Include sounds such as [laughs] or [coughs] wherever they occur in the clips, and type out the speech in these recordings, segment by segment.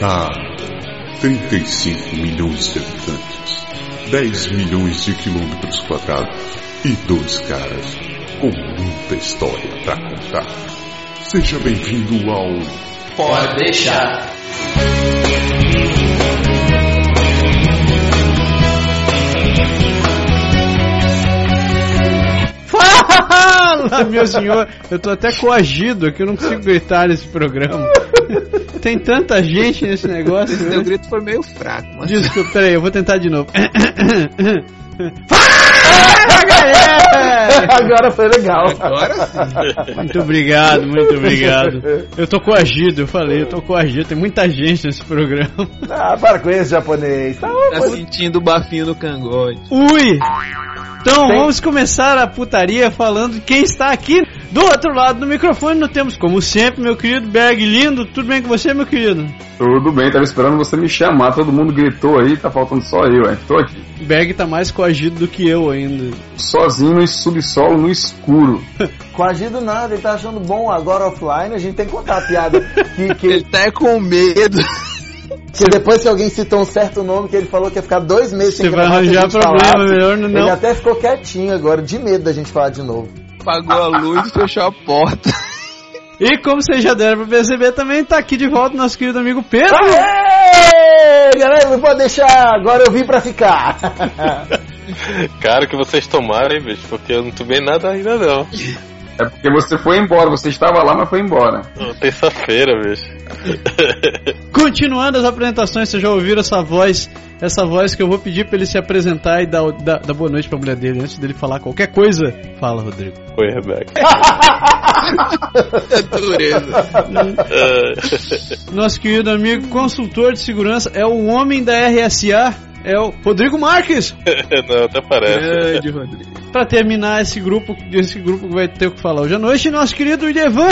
Ah, 35 milhões de habitantes, 10 milhões de quilômetros quadrados e dois caras com muita história para contar. Seja bem-vindo ao Pode deixar. Fala, meu senhor! Eu tô até coagido aqui, eu não consigo gritar nesse programa. Tem tanta gente nesse negócio. Esse né? teu grito foi meio fraco, mas Desculpa, peraí, eu vou tentar de novo. [coughs] Agora foi legal. agora sim. Muito obrigado, muito obrigado. Eu tô coagido, eu falei, eu tô coagido. Tem muita gente nesse programa. Ah, para com esse japonês. Tá, Tá sentindo o bafinho no cangote. Ui! Então Tem- vamos começar a putaria falando de quem está aqui do outro lado do microfone. Nós temos, como sempre, meu querido Berg lindo. Tudo bem com você, meu querido? Tudo bem, tava esperando você me chamar, todo mundo gritou aí, tá faltando só eu, hein? Tô aqui, Berg tá mais coagido do que eu ainda. Sozinho no subsolo, no escuro. [laughs] Coagido nada, ele tá achando bom agora offline, a gente tem que contar a piada. Que, [laughs] que, Ele tá com medo. que depois que alguém citou um certo nome que ele falou que ia ficar dois meses sem Você vai arranjar gente problema, falasse, melhor não- Ele até ficou quietinho agora, de medo da gente falar de novo. Apagou a luz e fechou a porta. [laughs] E como vocês já deram pra perceber, também tá aqui de volta nosso querido amigo Pedro. Aê! Galera, não pode deixar, agora eu vim pra ficar. [laughs] Cara, o que vocês tomaram, hein, bicho? Porque eu não tomei nada ainda não. É porque você foi embora, você estava lá, mas foi embora. Terça-feira, bicho. [laughs] Continuando as apresentações, vocês já ouviram essa voz, essa voz que eu vou pedir pra ele se apresentar e dar, dar, dar boa noite pra mulher dele antes dele falar qualquer coisa. Fala, Rodrigo. Oi, Rebeca. [laughs] É dureza. Ah, Nosso querido amigo consultor de segurança é o homem da RSA, é o Rodrigo Marques. [laughs] não, até parece. Grande, Rodrigo. Pra terminar esse grupo, esse grupo que vai ter o que falar hoje à noite, nosso querido Ivan,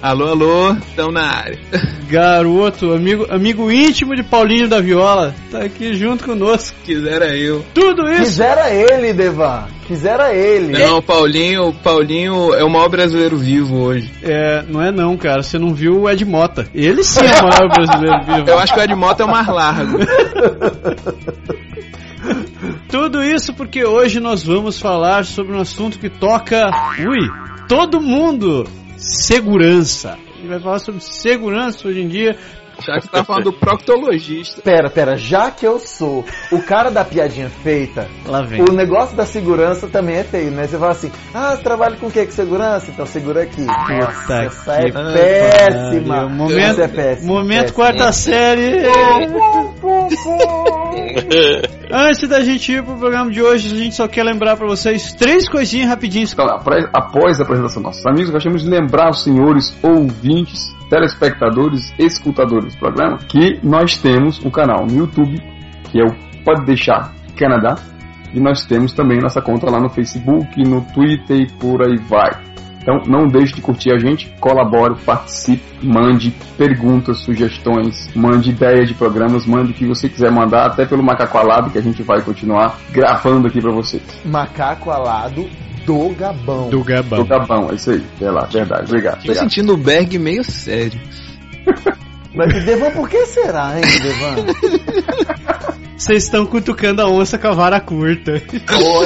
Alô, alô, estão na área. [laughs] garoto, amigo, amigo íntimo de Paulinho da Viola, tá aqui junto conosco. Quisera eu. Tudo isso Quisera ele, Devan. Quisera ele. Não, Paulinho, Paulinho é o maior brasileiro vivo hoje. É, não é não, cara. Você não viu o Ed Mota. Ele sim é o maior [laughs] brasileiro vivo. Eu acho que o Ed Mota é o mais largo. [laughs] Tudo isso porque hoje nós vamos falar sobre um assunto que toca, ui, todo mundo. Segurança. A gente vai falar sobre segurança hoje em dia. Já que você tá falando do proctologista. Pera, pera, já que eu sou o cara da piadinha feita, Lá vem. o negócio da segurança também é feio, né? Você fala assim, ah, você trabalha com o que? Com segurança? Então segura aqui. Nossa, essa é que péssima. pariu. Momento, Essa é péssima. momento péssima. quarta série. [laughs] Antes da gente ir pro programa de hoje, a gente só quer lembrar pra vocês três coisinhas rapidinhas. Após a apresentação dos nossos amigos, gostaríamos de lembrar os senhores ouvintes, telespectadores, escutadores do programa, que nós temos um canal no YouTube, que é o Pode Deixar Canadá, e nós temos também nossa conta lá no Facebook, no Twitter e por aí vai. Então não deixe de curtir a gente, colabore, participe, mande perguntas, sugestões, mande ideias de programas, mande o que você quiser mandar, até pelo Macaco Alado, que a gente vai continuar gravando aqui pra vocês. Macaco alado do Gabão. Do Do Gabão. Gabão, é isso aí. É lá, verdade. Obrigado. Tô obrigado. sentindo o Berg meio sério. [laughs] Mas Devan, por que será, hein, Devan? [laughs] Vocês estão cutucando a onça com a vara curta.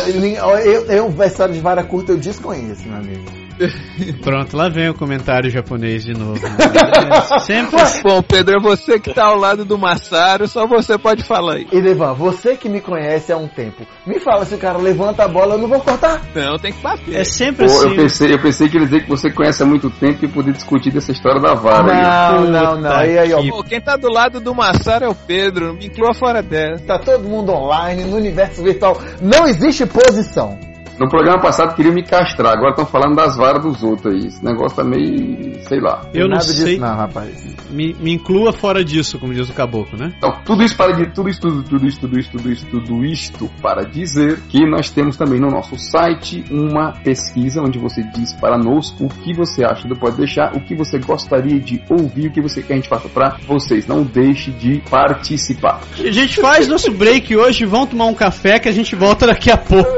Ele- ó, eu, eu, a história de vara curta eu desconheço, meu amigo. [laughs] Pronto, lá vem o comentário japonês de novo. né? [laughs] É, Sempre. Bom, Pedro, é você que tá ao lado do Massaro, só você pode falar aí. E Devan, você que me conhece há um tempo, me fala se o cara levanta a bola, eu não vou cortar. Não, tem que bater. É sempre Pô, assim. eu, pensei, eu pensei que ele dizer que você conhece há muito tempo e poder discutir dessa história da vara. aí. Não, não, não. E aí, ó, que- Pô, quem tá do lado do Massaro é o Pedro, me inclua fora dessa. tá todo mundo online, no universo virtual. Não existe posição. No programa passado queriam me castrar, agora estão falando das varas dos outros aí. Esse negócio tá meio. sei lá. Eu não Nada sei. disso, não, rapaz. Me, me inclua fora disso, como diz o caboclo, né? Então, tudo isso para de tudo isso, tudo, tudo isso, tudo isso, tudo isso, tudo isto para dizer que nós temos também no nosso site uma pesquisa onde você diz para nós o que você acha do Pode Deixar, o que você gostaria de ouvir, o que você quer a gente faça para vocês. Não deixe de participar. A gente faz nosso break hoje, vão tomar um café que a gente volta daqui a pouco.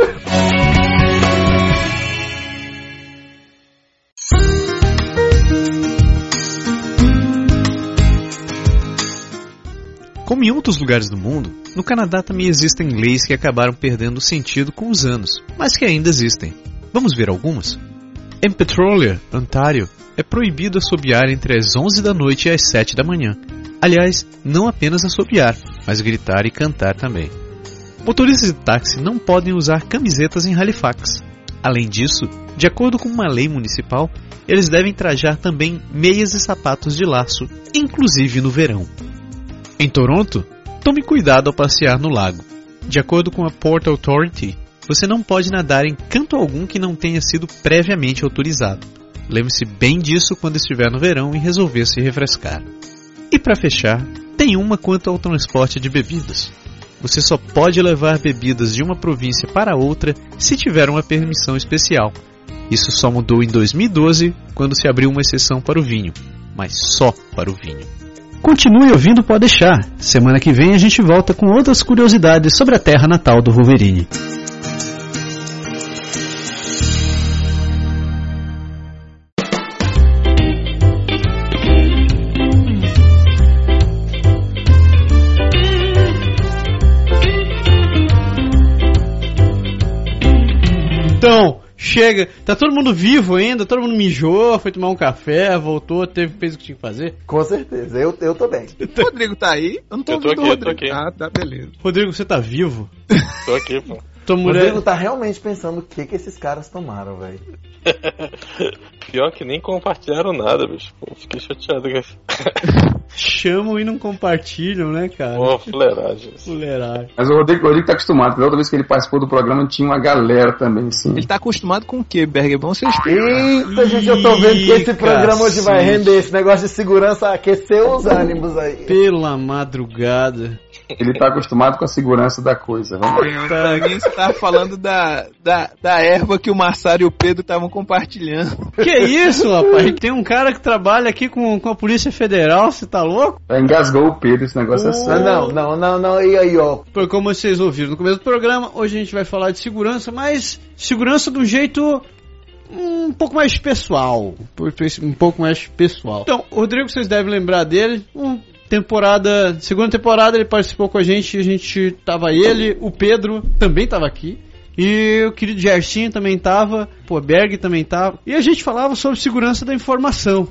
Em outros lugares do mundo, no Canadá também existem leis que acabaram perdendo sentido com os anos, mas que ainda existem. Vamos ver algumas? Em Petrolia, Ontário, é proibido assobiar entre as 11 da noite e as 7 da manhã. Aliás, não apenas assobiar, mas gritar e cantar também. Motoristas de táxi não podem usar camisetas em Halifax. Além disso, de acordo com uma lei municipal, eles devem trajar também meias e sapatos de laço, inclusive no verão. Em Toronto, tome cuidado ao passear no lago. De acordo com a Port Authority, você não pode nadar em canto algum que não tenha sido previamente autorizado. Lembre-se bem disso quando estiver no verão e resolver se refrescar. E para fechar, tem uma quanto ao transporte de bebidas. Você só pode levar bebidas de uma província para outra se tiver uma permissão especial. Isso só mudou em 2012, quando se abriu uma exceção para o vinho, mas só para o vinho. Continue ouvindo Pode deixar. Semana que vem a gente volta com outras curiosidades sobre a terra natal do Wolverine. Chega, tá todo mundo vivo ainda, todo mundo mijou, foi tomar um café, voltou, teve, fez o que tinha que fazer. Com certeza, eu, eu tô bem. O Rodrigo tá aí? Eu não tô Eu tô ouvindo aqui, o eu tô Rodrigo. aqui. Ah, tá, beleza. Rodrigo, você tá vivo? Tô aqui, pô. O mulher. Rodrigo tá realmente pensando o que que esses caras tomaram, velho. [laughs] Pior que nem compartilharam nada, bicho. Pô, fiquei chateado com isso. [laughs] chamam e não compartilham, né, cara? Pô, fuleiragem. Fuleiragem. Mas o Rodrigo, o Rodrigo tá acostumado, porque da outra vez que ele participou do programa tinha uma galera também, sim. Ele tá acostumado com o quê, Berg? É bom você explicar. Eita, gente, eu tô vendo que esse programa hoje vai cacete. render. Esse negócio de segurança aqueceu os ânimos aí. Pela madrugada. Ele tá acostumado com a segurança da coisa. Vamos você tava falando da, da, da erva que o Massaro e o Pedro estavam compartilhando. Que isso, rapaz? Tem um cara que trabalha aqui com, com a Polícia Federal, você tá louco? Já engasgou o Pedro, esse negócio é Ah, sério. não, não, não, não. E aí, ó. Foi como vocês ouviram no começo do programa, hoje a gente vai falar de segurança, mas segurança de um jeito um pouco mais pessoal. Um pouco mais pessoal. Então, o Rodrigo, vocês devem lembrar dele. Um temporada, segunda temporada ele participou com a gente, a gente tava ele, o Pedro também tava aqui. E o querido Gersinho também tava, pô, Berg também tava. E a gente falava sobre segurança da informação.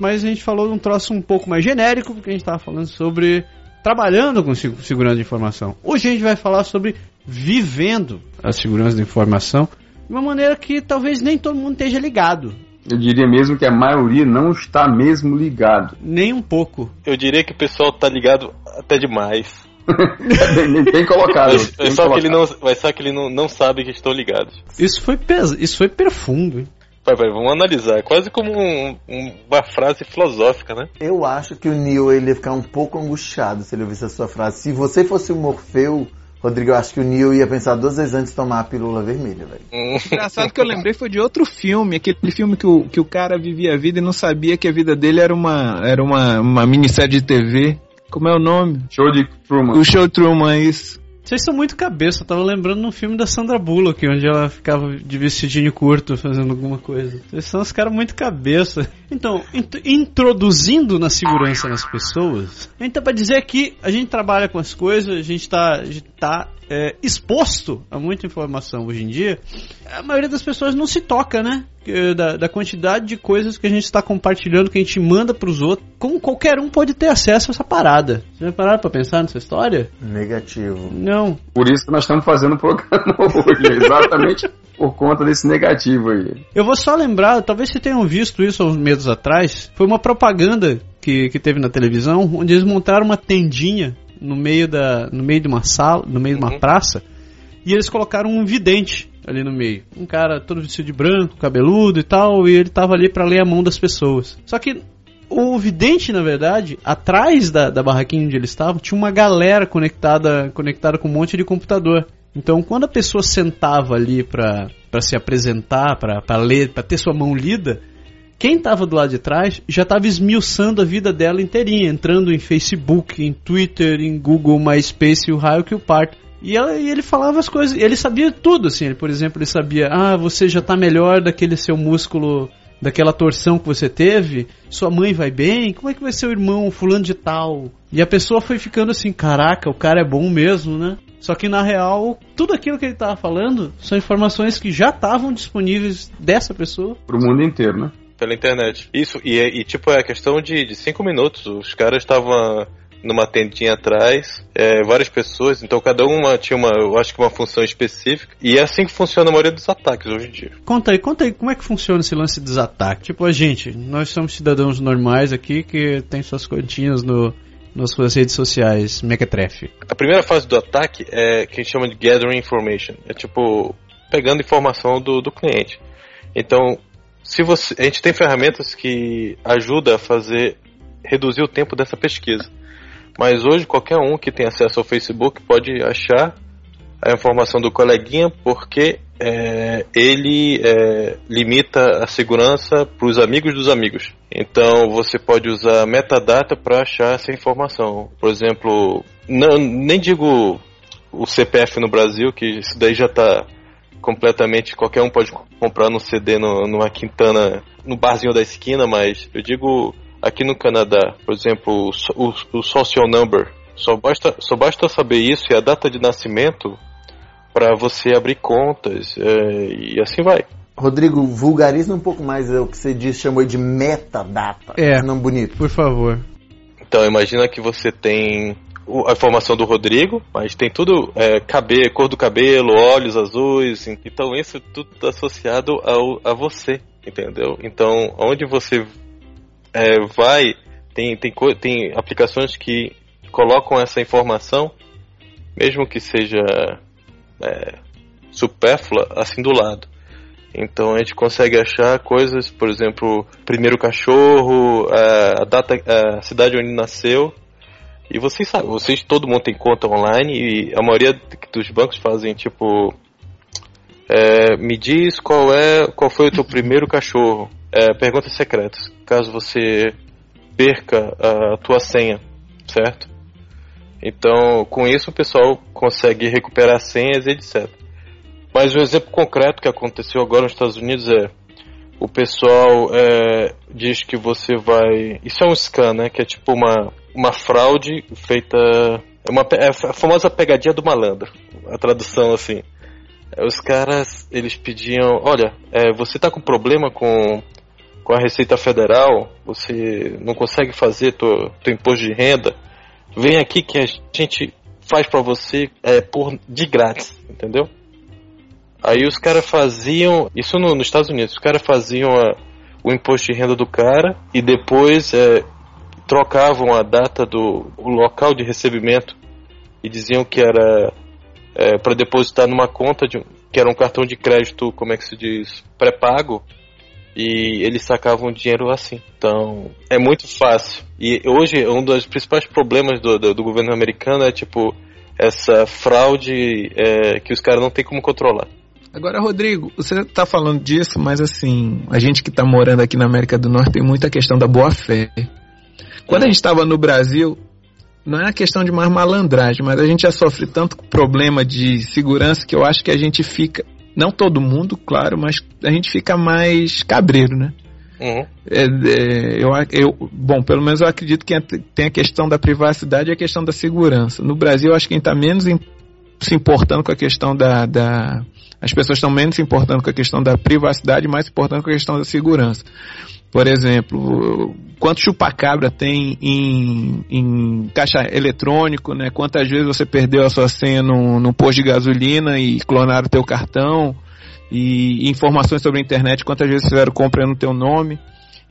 Mas a gente falou um troço um pouco mais genérico, porque a gente tava falando sobre trabalhando com segu- segurança de informação. Hoje a gente vai falar sobre vivendo a segurança da informação de uma maneira que talvez nem todo mundo esteja ligado. Eu diria mesmo que a maioria não está mesmo ligado. [laughs] Nem um pouco. Eu diria que o pessoal tá ligado até demais. [laughs] bem, colocado. Mas, bem é só que ele não, mas só que ele não, não sabe que estão ligados. Isso foi pes... isso foi profundo. hein? Vai, vai, vamos analisar. É quase como um- um- uma frase filosófica, né? Eu acho que o Neil ele ia ficar um pouco angustiado se ele ouvisse a sua frase. Se você fosse o Morfeu, Rodrigo, eu acho que o Neil ia pensar duas vezes antes de tomar a pílula vermelha, velho. Hum, Engraçado que eu lembrei foi de outro filme, aquele filme que o, que o cara vivia a vida e não sabia que a vida dele era uma, era uma, uma minissérie de TV. Como é o nome? Show de Truman. O Show Truman, isso. Vocês são muito cabeça, eu tava lembrando num filme da Sandra Bullock, onde ela ficava de vestidinho curto fazendo alguma coisa. Vocês são os caras muito cabeça. Então, int- introduzindo na segurança nas pessoas, a gente tá pra dizer que a gente trabalha com as coisas, a gente tá, a gente tá é, exposto a muita informação hoje em dia. A maioria das pessoas não se toca, né? Que- Da, da quantidade de coisas que a gente está compartilhando, que a gente manda pros outros. Como qualquer um pode ter acesso a essa parada. Vocês já pararam pra pensar nessa história? Negativo. Não. Por isso que nós estamos fazendo o programa [laughs] hoje. Exatamente por conta desse negativo aí. Eu vou só lembrar, talvez vocês tenham visto isso há uns meses atrás. Foi uma propaganda que, que teve na televisão, onde eles montaram uma tendinha no meio, da, no meio de uma sala, no meio de uma Uhum. praça, e eles colocaram um vidente ali no meio. Um cara todo vestido de branco, cabeludo e tal, e ele tava ali para ler a mão das pessoas. Só que o vidente, na verdade, atrás da, da barraquinha onde eles estavam, tinha uma galera conectada, conectada com um monte de computador. Então, quando a pessoa sentava ali para se apresentar, para ler, para ter sua mão lida, quem estava do lado de trás já estava esmiuçando a vida dela inteirinha, entrando em Facebook, em Twitter, em Google, MySpace, o raio que o parto. E, ela- e ele falava as coisas, ele sabia tudo, assim, ele, por exemplo, ele sabia, ah, você já está melhor daquele seu músculo daquela torção que você teve, sua mãe vai bem, como é que vai ser o irmão fulano de tal? E a pessoa foi ficando assim, caraca, o cara é bom mesmo, né? Só que na real, tudo aquilo que ele estava falando são informações que já estavam disponíveis dessa pessoa. Pro mundo inteiro, né? Pela internet. Isso, e, e tipo, é questão de, de cinco minutos. Os caras estavam numa tendinha atrás, é, várias pessoas, então cada uma tinha uma, eu acho que uma função específica, e é assim que funciona a maioria dos ataques hoje em dia. Conta aí, conta aí, como é que funciona esse lance dos ataques? Tipo, a gente, nós somos cidadãos normais aqui que tem suas continhas no, nas suas redes sociais, Mequetrefe. A primeira fase do ataque é que a gente chama de Gathering Information, é tipo, pegando informação do, do cliente. Então, se você, a gente tem ferramentas que ajudam a fazer reduzir o tempo dessa pesquisa. Mas hoje qualquer um que tem acesso ao Facebook pode achar a informação do coleguinha porque é, ele é, limita a segurança para os amigos dos amigos. Então você pode usar metadata para achar essa informação. Por exemplo, não, nem digo o CPF no Brasil, que isso daí já está completamente. Qualquer um pode comprar no CD no, numa quintana, no barzinho da esquina, mas eu digo aqui no Canadá, por exemplo, o, o social number, só basta, só basta saber isso e a data de nascimento para você abrir contas é, e assim vai. Rodrigo, vulgariza um pouco mais o que você disse, chamou de metadata. É. Não bonito. Por favor. Então, imagina que você tem a informação do Rodrigo, mas tem tudo, é, cabelo, cor do cabelo, olhos azuis, então isso tudo está associado ao, a você, entendeu? Então, onde você é, vai, tem, tem, tem aplicações que colocam essa informação, mesmo que seja é, supérflua, assim do lado. Então a gente consegue achar coisas, por exemplo, primeiro cachorro, a data, a cidade onde nasceu. E vocês sabem, vocês todo mundo tem conta online e a maioria dos bancos fazem tipo é, me diz qual é qual foi o teu primeiro cachorro. É, perguntas secretas caso você perca a tua senha, certo? Então, com isso o pessoal consegue recuperar senhas, etc. Mas um exemplo concreto que aconteceu agora nos Estados Unidos é o pessoal é, diz que você vai. Isso é um scan, né? Que é tipo uma, uma fraude feita. É, uma, é a famosa pegadinha do malandro. A tradução assim. Os caras, eles pediam: olha, é, você tá com problema com com a Receita Federal, você não consegue fazer teu, teu imposto de renda, vem aqui que a gente faz para você é, por de grátis, entendeu? Aí os caras faziam, isso no, nos Estados Unidos, os caras faziam a, o imposto de renda do cara e depois é, trocavam a data do local de recebimento e diziam que era é, para depositar numa conta de, que era um cartão de crédito, como é que se diz, pré-pago e eles sacavam dinheiro assim. Então, é muito fácil. E hoje, um dos principais problemas do, do, do governo americano é, tipo, essa fraude é, que os caras não têm como controlar. Agora, Rodrigo, você está falando disso, mas assim, a gente que está morando aqui na América do Norte tem muita questão da boa-fé. Quando a gente estava no Brasil, não é a questão de mais malandragem, mas a gente já sofre tanto problema de segurança que eu acho que a gente fica não todo mundo, claro, mas a gente fica mais cabreiro, né? Uhum. É, é, eu, eu, bom, pelo menos eu acredito que tem a questão da privacidade e a questão da segurança. No Brasil, eu acho que quem está menos in, se importando com a questão da, da. As pessoas estão menos se importando com a questão da privacidade, mais se importando com a questão da segurança. Por exemplo, quanto chupacabra tem em, em caixa eletrônico, né? Quantas vezes você perdeu a sua senha no, posto de gasolina e clonaram o teu cartão? E, e informações sobre a internet, quantas vezes fizeram compra no teu nome?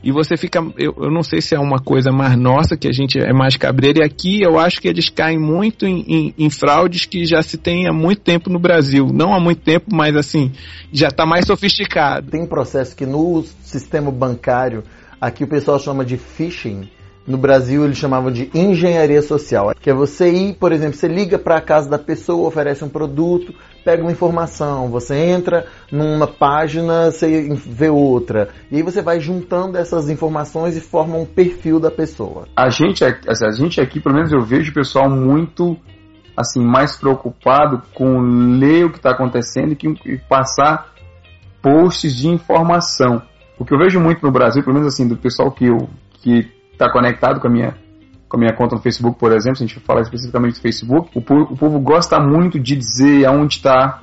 E você fica. Eu, eu não sei se é uma coisa mais nossa, que a gente é mais cabreiro, e aqui eu acho que eles caem muito em, em, em fraudes que já se tem há muito tempo no Brasil. Não há muito tempo, mas assim, já está mais sofisticado. Tem processo que no sistema bancário, aqui o pessoal chama de phishing. No Brasil eles chamavam de engenharia social, que é você ir, por exemplo, você liga para a casa da pessoa, oferece um produto, pega uma informação, você entra numa página, você vê outra, e aí você vai juntando essas informações e forma um perfil da pessoa. A gente, a gente aqui, pelo menos eu vejo o pessoal muito assim mais preocupado com ler o que está acontecendo e, que, e passar posts de informação. O que eu vejo muito no Brasil, pelo menos assim, do pessoal que eu que está conectado com a minha com a minha conta no Facebook, por exemplo, se a gente falar especificamente do Facebook, o povo, o povo gosta muito de dizer aonde está,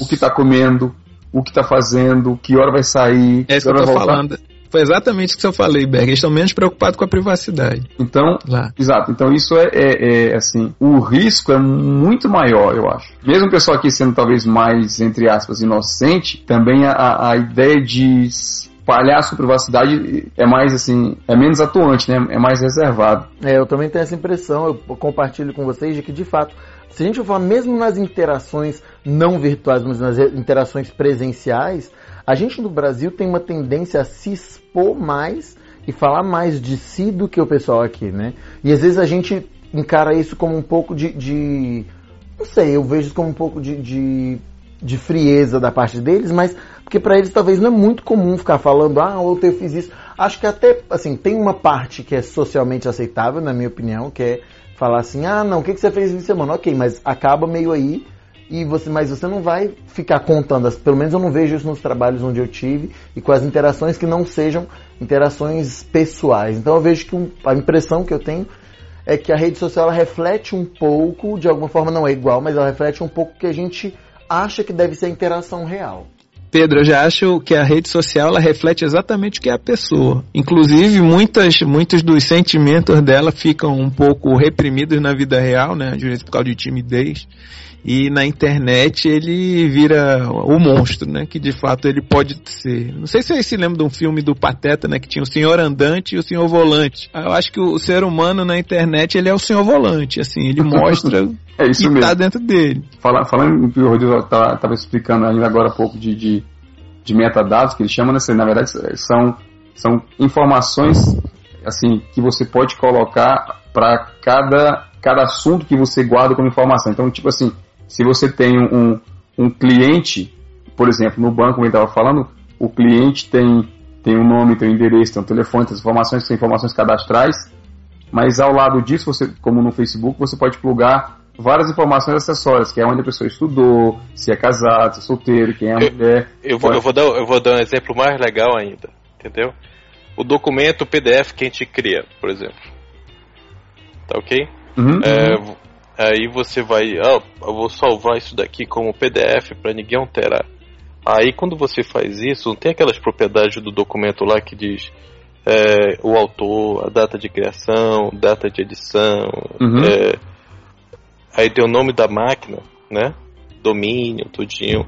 o que está comendo, o que está fazendo, que hora vai sair. É isso que eu tô falando. Foi exatamente o que eu falei, Berg. Eles estão menos preocupados com a privacidade. Então, Lá. exato. Então isso é, é, é, assim, o risco é muito maior, eu acho. Mesmo o pessoal aqui sendo talvez mais, entre aspas, inocente, também a, a ideia de espalhar sua privacidade é mais assim, é menos atuante, né? É mais reservado. É, eu também tenho essa impressão, eu compartilho com vocês de que de fato, se a gente for mesmo nas interações não virtuais, mas nas interações presenciais, a gente no Brasil tem uma tendência a se expor mais e falar mais de si do que o pessoal aqui, né? E às vezes a gente encara isso como um pouco de, de não sei, eu vejo como um pouco de, de, de frieza da parte deles, mas porque para eles talvez não é muito comum ficar falando, ah, ontem eu fiz isso. Acho que até, assim, tem uma parte que é socialmente aceitável, na minha opinião, que é falar assim, ah, não, o que, que você fez esse semana? Ok, mas acaba meio aí, e você, mas você não vai ficar contando, pelo menos eu não vejo isso nos trabalhos onde eu tive, e com as interações que não sejam interações pessoais. Então eu vejo que um, a impressão que eu tenho é que a rede social reflete um pouco, de alguma forma não é igual, mas ela reflete um pouco que a gente acha que deve ser a interação real. Pedro, eu já acho que a rede social ela reflete exatamente o que é a pessoa. Inclusive, muitas, muitos dos sentimentos dela ficam um pouco reprimidos na vida real, né? Às vezes por causa de timidez. E na internet ele vira o monstro, né? Que de fato ele pode ser. Não sei se vocês se lembram de um filme do Pateta, né? Que tinha o senhor andante e o senhor volante. Eu acho que o ser humano na internet ele é o senhor volante, assim, ele [laughs] mostra É isso que mesmo. tá dentro dele. Fala, falando que o Rodrigo estava explicando ainda agora há pouco de, de, de metadados, que ele chama, né, na verdade, são, são informações assim que você pode colocar para cada, cada assunto que você guarda como informação. Então, tipo assim, se você tem um, um cliente, por exemplo, no banco, como ele estava falando, o cliente tem, tem um nome, tem um endereço, tem um telefone, tem informações, tem informações cadastrais, mas ao lado disso, você, como no Facebook, você pode plugar várias informações acessórias, que é onde a pessoa estudou, se é casado, se é solteiro, quem é a mulher. Eu vou, eu, vou dar, eu vou dar um exemplo mais legal ainda, entendeu? O documento PDF que a gente cria, por exemplo. Tá ok? Uhum, é, uhum. Aí você vai, ah, eu vou salvar isso daqui como PDF para ninguém alterar. Aí quando você faz isso, não tem aquelas propriedades do documento lá que diz é, o autor, a data de criação, data de edição, uhum. é, aí tem o nome da máquina, né? Domínio, tudinho.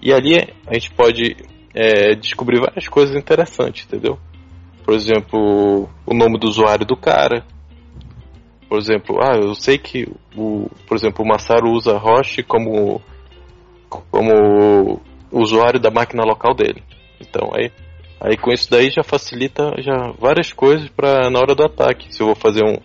E ali a gente pode é, descobrir várias coisas interessantes, entendeu? Por exemplo, o nome do usuário do cara. Por exemplo, ah, eu sei que o, por exemplo, o Masaru usa Roche como como usuário da máquina local dele. Então, aí aí com isso daí já facilita já várias coisas para na hora do ataque. Se eu vou fazer um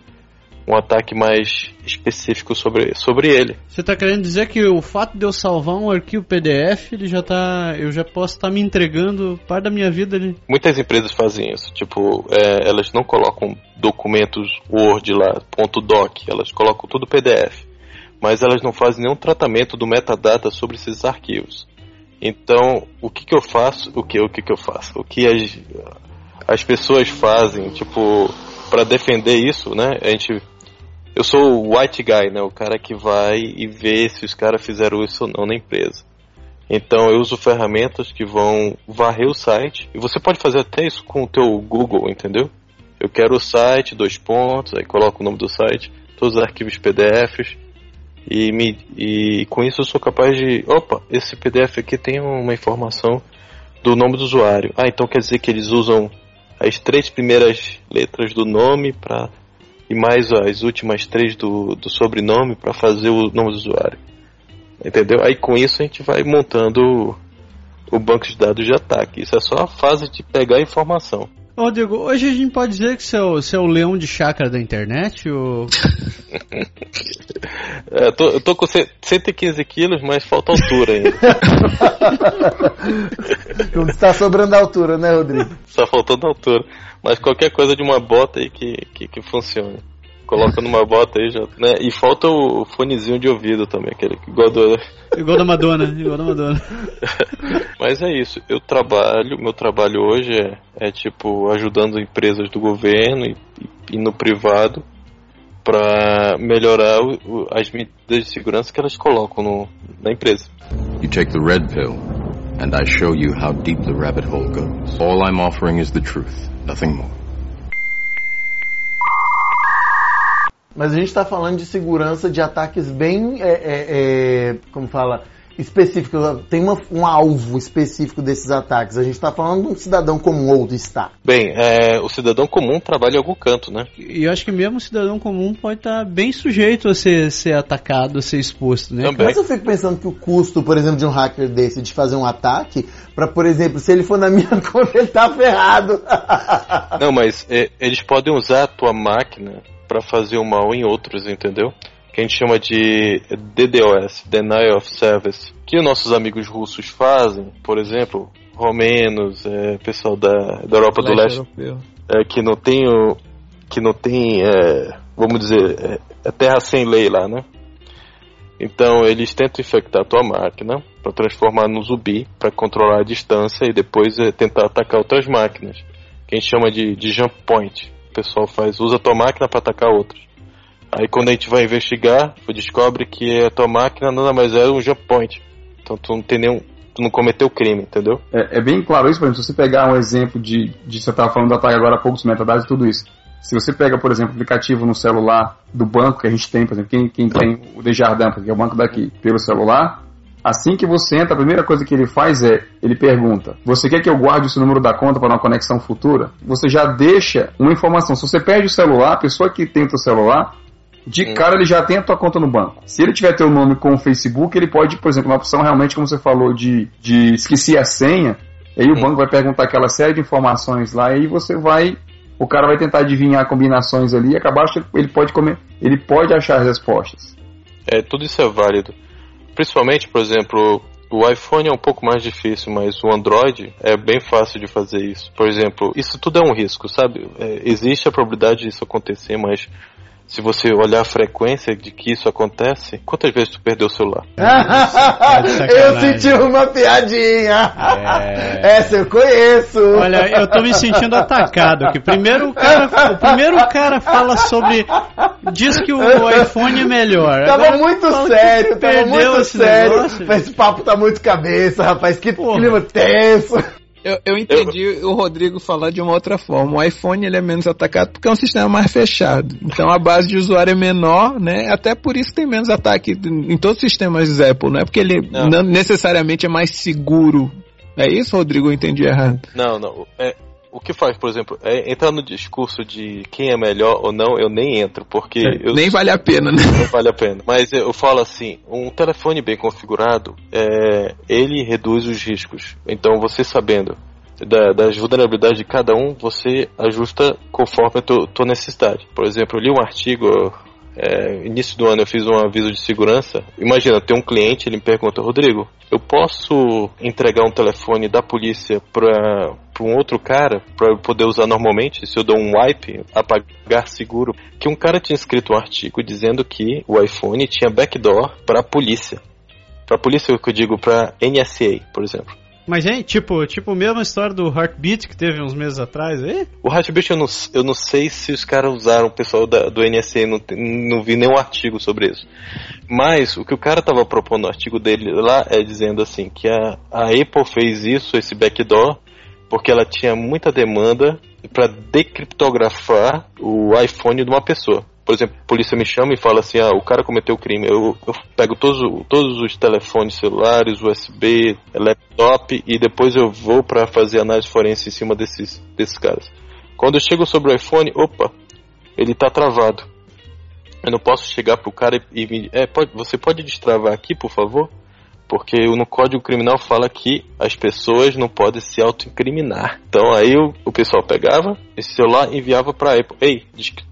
um ataque mais específico sobre, sobre ele. Você está querendo dizer que o fato de eu salvar um arquivo PDF, ele já tá, eu já posso estar tá me entregando parte da minha vida ali? Muitas empresas fazem isso, tipo, é, elas não colocam documentos Word lá, ponto .doc, elas colocam tudo PDF, mas elas não fazem nenhum tratamento do metadata sobre esses arquivos. Então, o que que eu faço? O que o que que eu faço? O que as as pessoas fazem, tipo, para defender isso, né? A gente eu sou o white guy, né? O cara que vai e vê se os caras fizeram isso ou não na empresa. Então eu uso ferramentas que vão varrer o site. E você pode fazer até isso com o teu Google, entendeu? Eu quero o site, dois pontos, aí coloco o nome do site, todos os arquivos PDFs. E, me, e com isso eu sou capaz de. Opa, esse PDF aqui tem uma informação do nome do usuário. Ah, então quer dizer que eles usam as três primeiras letras do nome para e mais as últimas três do, do sobrenome para fazer o nome do usuário. Entendeu? Aí com isso a gente vai montando o, o banco de dados de ataque. Isso é só a fase de pegar a informação. Ô Diego, hoje a gente pode dizer que você é o, você é o leão de chácara da internet? Ou... [laughs] é, eu, tô, eu tô com 115 quilos, mas falta altura ainda. [laughs] Está sobrando altura, né, Rodrigo? Só faltando altura. Mas qualquer coisa de uma bota aí que, que, que funcione. Coloca numa bota aí já, né? E falta o fonezinho de ouvido também, aquele igual do... Igual da Madonna, igual da Madonna. [laughs] Mas é isso, eu trabalho, meu trabalho hoje é, é tipo ajudando empresas do governo e, e no privado para melhorar o, o, as medidas de segurança que elas colocam no, na empresa. You take the red pill, and I show you how deep the rabbit hole goes. All I'm offering is the truth, nothing more. Mas a gente está falando de segurança de ataques bem, é, é, é, como fala, específicos. Tem uma, um alvo específico desses ataques. A gente está falando de um cidadão comum ou do Estado. Bem, é, o cidadão comum trabalha em algum canto, né? E eu acho que mesmo o cidadão comum pode estar bem sujeito a ser, ser atacado, a ser exposto, né? Também. Mas eu fico pensando que o custo, por exemplo, de um hacker desse de fazer um ataque, para, por exemplo, se ele for na minha [laughs] conta, ele tá ferrado. Não, mas é, eles podem usar a tua máquina para fazer o mal em outros, entendeu? Que a gente chama de DDoS, Denial of Service, que os nossos amigos russos fazem, por exemplo, romenos, é, pessoal da, da Europa do Leste, europeu. é, que não tem o, que não tem, é, vamos dizer, é, é terra sem lei lá, né? Então eles tentam infectar a tua máquina para transformar no zumbi, para controlar a distância e depois é, tentar atacar outras máquinas, que a gente chama de, de jump point. Pessoal faz, usa a tua máquina para atacar outras. Aí quando a gente vai investigar, descobre que a tua máquina nada mais é um jump point. Então tu não tem nenhum, tu não cometeu crime, entendeu? É, é bem claro isso, por exemplo, se você pegar um exemplo de, de você estava falando do ataque agora há pouco, dos metadados e tudo isso. Se você pega, por exemplo, aplicativo no celular do banco que a gente tem, por exemplo, quem, quem tem o Desjardins, que é o banco daqui, pelo celular, assim que você entra, a primeira coisa que ele faz é, ele pergunta, você quer que eu guarde o seu número da conta para uma conexão futura? Você já deixa uma informação. Se você perde o celular, a pessoa que tem o teu celular, de Hum. cara ele já tem a tua conta no banco. Se ele tiver teu nome com o Facebook, ele pode, por exemplo, uma opção realmente, como você falou, de, de esquecer a senha, aí o Hum. banco vai perguntar aquela série de informações lá, e aí você vai. O cara vai tentar adivinhar combinações ali e acabar ele pode comer, ele pode achar as respostas. É, tudo isso é válido. Principalmente, por exemplo, o iPhone é um pouco mais difícil, mas o Android é bem fácil de fazer isso. Por exemplo, isso tudo é um risco, sabe? É, existe a probabilidade disso acontecer, mas se você olhar a frequência de que isso acontece, quantas vezes tu perdeu o celular? [laughs] eu senti uma piadinha. É. Essa eu conheço. Olha, eu tô me sentindo atacado aqui. Primeiro o cara, o primeiro cara fala sobre diz que o iPhone é melhor. Tava Agora muito sério, tava perdeu muito esse sério. negócio. Mas esse papo tá muito cabeça, rapaz. Que Porra. clima tenso. Eu, eu entendi o Rodrigo falar de uma outra forma. O iPhone ele é menos atacado porque é um sistema mais fechado. Então a base de usuário é menor, né? Até por isso tem menos ataque em todos os sistemas Apple, não é porque ele Não. não necessariamente é mais seguro. É isso, Rodrigo? Eu entendi errado. Não, não. É, o que faz, por exemplo, é entrar no discurso de quem é melhor ou não, eu nem entro, porque eu Nem vale a pena, né? não vale a pena. Mas eu falo assim, um telefone bem configurado, é, ele reduz os riscos. Então você sabendo da- das vulnerabilidades de cada um, você ajusta conforme a tua, tua necessidade. Por exemplo, eu li um artigo, é, início do ano eu fiz um aviso de segurança. Imagina, tem um cliente, ele me pergunta, Rodrigo, eu posso entregar um telefone da polícia para um outro cara para eu poder usar normalmente? Se eu dou um wipe, apagar seguro? Que um cara tinha escrito um artigo dizendo que o iPhone tinha backdoor para a polícia. Para a polícia, que eu digo, para NSA, por exemplo. Mas, hein, tipo, tipo a mesma história do Heartbeat que teve uns meses atrás aí? O Heartbeat eu não, eu não sei se os caras usaram, o pessoal da, do NSA, não, não vi nenhum artigo sobre isso. Mas o que o cara estava propondo no artigo dele lá é dizendo assim, que a, a Apple fez isso, esse backdoor, porque ela tinha muita demanda para decriptografar o iPhone de uma pessoa. Por exemplo, a polícia me chama e fala assim, ah, o cara cometeu crime. Eu, eu pego todos, o- todos os telefones celulares, USB, laptop e depois eu vou para fazer análise forense em cima desses, desses caras. Quando eu chego sobre o iPhone, opa, ele tá travado. Eu não posso chegar pro cara e, e é, pode, você pode destravar aqui, por favor? Porque no Código Criminal fala que as pessoas não podem se autoincriminar. Então aí o, o pessoal pegava esse celular e enviava pra Apple. Ei,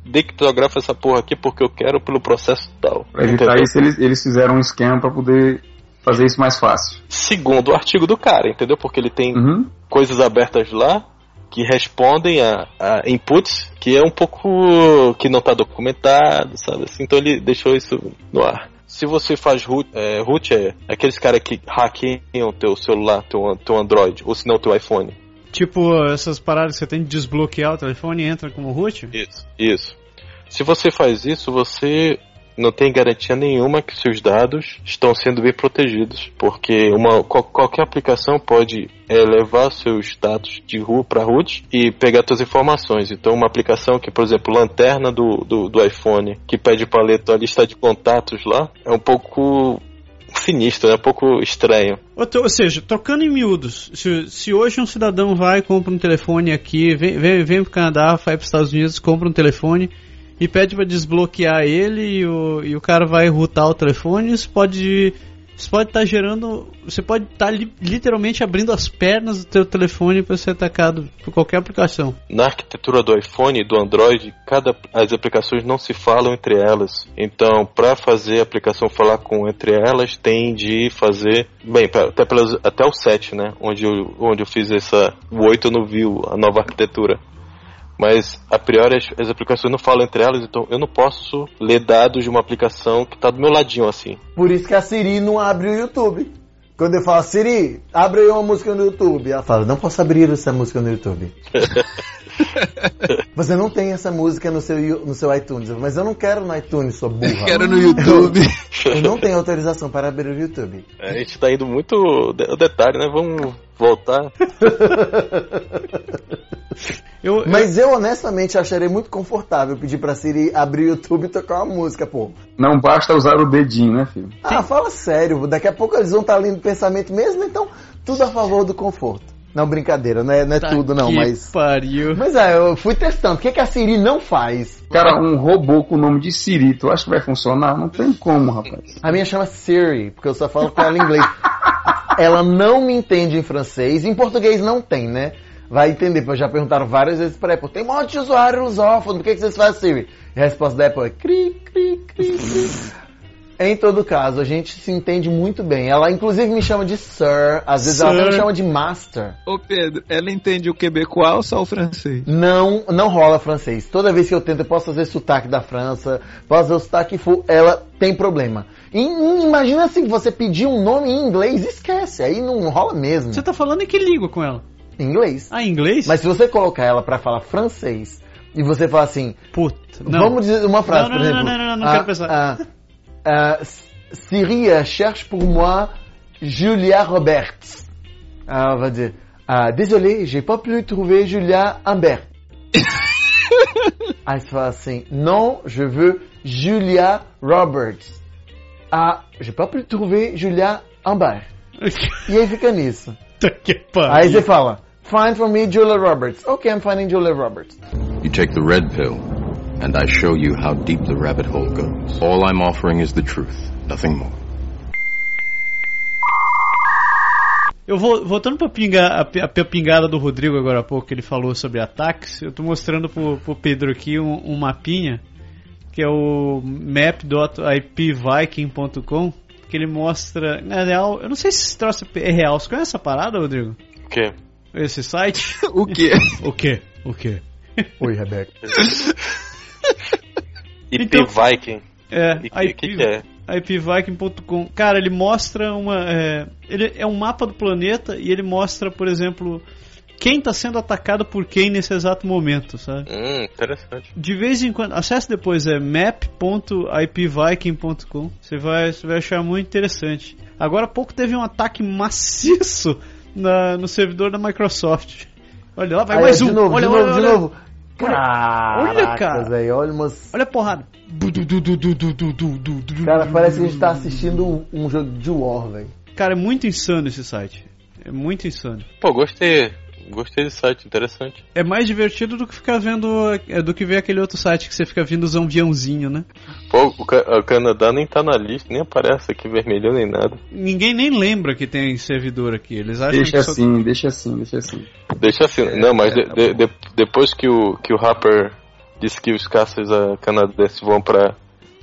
decriptografa essa porra aqui porque eu quero pelo processo tal. Pra evitar Entendeu? isso, eles, eles fizeram um esquema para poder fazer isso mais fácil. Segundo o artigo do cara, entendeu? Porque ele tem Uhum. coisas abertas lá que respondem a, a inputs que é um pouco que não está documentado, sabe? Assim, então ele deixou isso no ar. Se você faz root, é, root é aqueles caras que hackeiam teu celular, teu, teu Android, ou se não teu iPhone. Tipo, essas paradas que você tem de desbloquear o telefone e entra como root? Isso, isso. Se você faz isso, você não tem garantia nenhuma que seus dados estão sendo bem protegidos, porque uma, qual, qualquer aplicação pode é, levar seus dados de rua para root e pegar suas informações. Então, uma aplicação que, por exemplo, lanterna do, do, do iPhone, que pede para ler a lista de contatos lá, é um pouco sinistro, é um pouco estranho. Ou, ou, seja, trocando em miúdos, se, se hoje um cidadão vai compra um telefone aqui, vem, vem, vem para o Canadá, vai para os Estados Unidos, compra um telefone e pede para desbloquear ele e o, e o cara vai routar o telefone, isso pode isso pode estar tá gerando, você pode estar tá li, literalmente abrindo as pernas do teu telefone para ser atacado por qualquer aplicação. Na arquitetura do iPhone e do Android, cada as aplicações não se falam entre elas. Então, para fazer a aplicação falar com entre elas, tem de fazer, bem, pra, até pelas, até o 7, né, onde eu, onde eu fiz essa o 8 eu não vi a nova arquitetura mas a priori as, as, aplicações não falam entre elas, então eu não posso ler dados de uma aplicação que está do meu ladinho assim. Por isso que a Siri não abre o YouTube. Quando eu falo, Siri, abre aí uma música no YouTube. Ela fala, não posso abrir essa música no YouTube. [laughs] Você não tem essa música no seu, no seu iTunes. Mas eu não quero no iTunes, sua burra. Eu quero no YouTube. Eu não tenho autorização para abrir o YouTube. É, a gente tá indo muito o detalhe, né? Vamos voltar. [laughs] Eu, Mas eu... eu honestamente acharia muito confortável pedir pra Siri abrir o YouTube e tocar uma música, pô. Não basta usar o dedinho, né, filho? Ah, Sim. fala sério. Daqui a pouco eles vão estar lendo pensamento mesmo, então tudo a favor do conforto. Não, brincadeira, não é, não é tá tudo não, mas. Pariu. Mas é, eu fui testando. O que, que a Siri não faz? Cara, um robô com o nome de Siri, tu acha que vai funcionar? Não tem como, rapaz. A minha chama Siri, porque eu só falo com ela em inglês. [laughs] ela não me entende em francês, em português não tem, né? Vai entender, porque já perguntaram várias vezes para a Apple, tem um monte de usuário lusófono, por que, que vocês fazem Siri? E a resposta da Apple é cri, cri, cri, cri. [laughs] Em todo caso, a gente se entende muito bem. Ela inclusive me chama de Sir, às vezes Sir. ela me chama de Master. Ô Pedro, ela entende o quebecois ou só o francês? Não, não rola francês. Toda vez que eu tento, eu posso fazer sotaque da França, posso fazer o sotaque full, ela tem problema. E, imagina se você pedir um nome em inglês, esquece, aí não rola mesmo. Você tá falando em que língua com ela? Inglês. Ah, inglês? Mas se você colocar ela para falar francês e você falar assim, puta, não. vamos dizer uma frase, não, não, por exemplo. Não, não, não, não, não quero pensar. Siri cherche pour moi Julia Roberts. Ah, va dire, ah, désolé, j'ai pas pu trouver Julia Humbert. [laughs] Aí você fala assim, non, je veux Julia Roberts. Ah, j'ai pas pu trouver Julia Humbert. e aí fica nisso. [laughs] que pariu. Aí você fala, find for me Julia Roberts. Okay, I'm finding Julia Roberts. You take the red pill, and I show you how deep the rabbit hole goes. All I'm offering is the truth, nothing more. Eu vou voltando para pinga, a, a, pingada do Rodrigo agora há pouco que ele falou sobre ataques. Eu estou mostrando pro, pro Pedro aqui um, um mapinha que é o map.ipviking.com que ele mostra. Na real, eu não sei se esse troço é real. Você conhece essa parada, Rodrigo? O quê? Esse site? [laughs] o quê? o quê? O quê? Oi, Rebeca. IP então, Viking. É, o que, IP, que é? ipviking.com. Cara, ele mostra uma. É, ele é um mapa do planeta e ele mostra, por exemplo, quem está sendo atacado por quem nesse exato momento, sabe? Hum, interessante. De vez em quando, acesse depois, é map.ipviking.com. Você vai, você vai achar muito interessante. Agora há pouco teve um ataque maciço na, no servidor da Microsoft. Olha lá, vai Aí, mais um. Novo, olha, de olha, novo, olha, de novo. Caracas, olha, cara. Véio, olha, umas... olha a porrada. Cara, parece que a gente tá assistindo um jogo de War, velho. Cara, é muito insano esse site. É muito insano. Pô, gostei. Gostei desse site, interessante. É mais divertido do que ficar vendo. É, do que ver aquele outro site que você fica vendo os aviãozinho, né? Pô, o, o, Canadá nem tá na lista, nem aparece aqui vermelho nem nada. Ninguém nem lembra que tem servidor aqui. Eles acham deixa que assim, só... deixa assim, deixa assim. Deixa assim. É, não, mas é, de, de, de, depois que o, que o Rapper disse que os caças canadenses vão pra,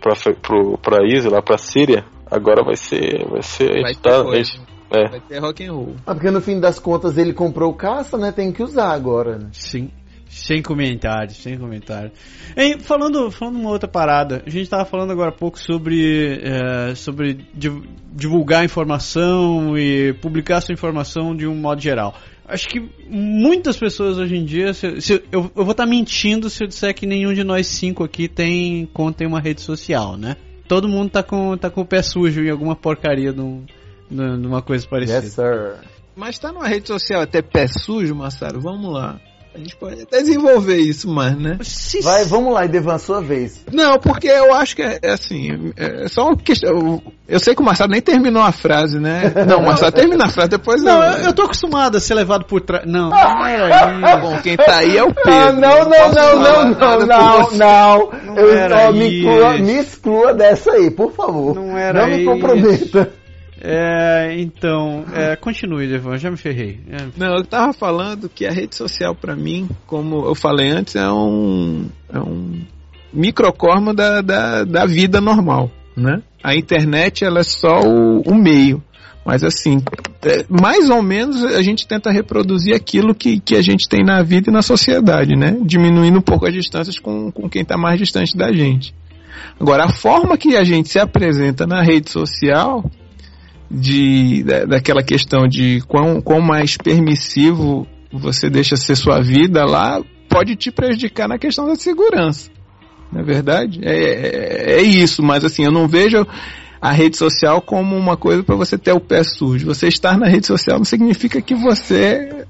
pra, pro, pra Isa, lá pra Síria, agora vai ser. Vai ser. Vai a, gente tá, a, gente, É. Vai ter rock and roll. Ah, porque no fim das contas ele comprou o caça, né? Tem que usar agora, né? Sim. Sem comentários, sem comentários. Hein, falando, falando uma outra parada, a gente estava falando agora há pouco sobre, é, sobre div- divulgar informação e publicar sua informação de um modo geral. Acho que muitas pessoas hoje em dia, se- se- eu, eu vou estar mentindo se eu disser que nenhum de nós cinco aqui tem conta em uma rede social, né? Todo mundo tá com, tá com o pé sujo em alguma porcaria num, num- numa coisa parecida. Yes, sir. Mas tá numa rede social até pé sujo, Massaro? Vamos lá. A gente pode até desenvolver isso mais, né? Vai, vamos lá, Idevan, sua vez. Não, porque eu acho que é, é assim, é só uma questão. Eu, eu sei que o Marcelo nem terminou a frase, né? [laughs] Não, o Marcelo termina a frase, depois Não, eu, eu tô acostumado a ser levado por trás. Não, não era [laughs] Tá isso. bom, quem tá aí é o Pedro. Ah, não, não, não, não, não, não, você. não. Eu, ó, me, exclua, me exclua dessa aí, por favor. Não era Não me isso. É, então, é, continue, Devan, já me ferrei. É, Não, eu tava falando que a rede social pra mim, como eu falei antes, é um, é um da, da, da vida normal, né? A internet ela é só o, o meio, mas assim, é, mais ou menos a gente tenta reproduzir aquilo que, que a gente tem na vida e na sociedade, né? Diminuindo um pouco as distâncias com, com quem está mais distante da gente. Agora, a forma que a gente se apresenta na rede social de, da, daquela questão de quão, quão mais permissivo você deixa ser sua vida lá, pode te prejudicar na questão da segurança. Não é verdade? É, é, é isso, mas assim, eu não vejo a rede social como uma coisa para você ter o pé sujo. Você estar na rede social não significa que você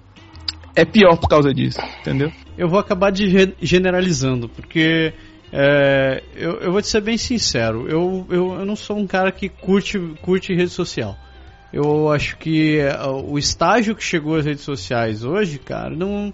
é pior por causa disso, entendeu? eu vou acabar de ge- generalizando, porque é, eu, eu vou te ser bem sincero, eu, eu, eu não sou um cara que curte, curte rede social. Eu acho que é, o estágio que chegou às redes sociais hoje, cara, não.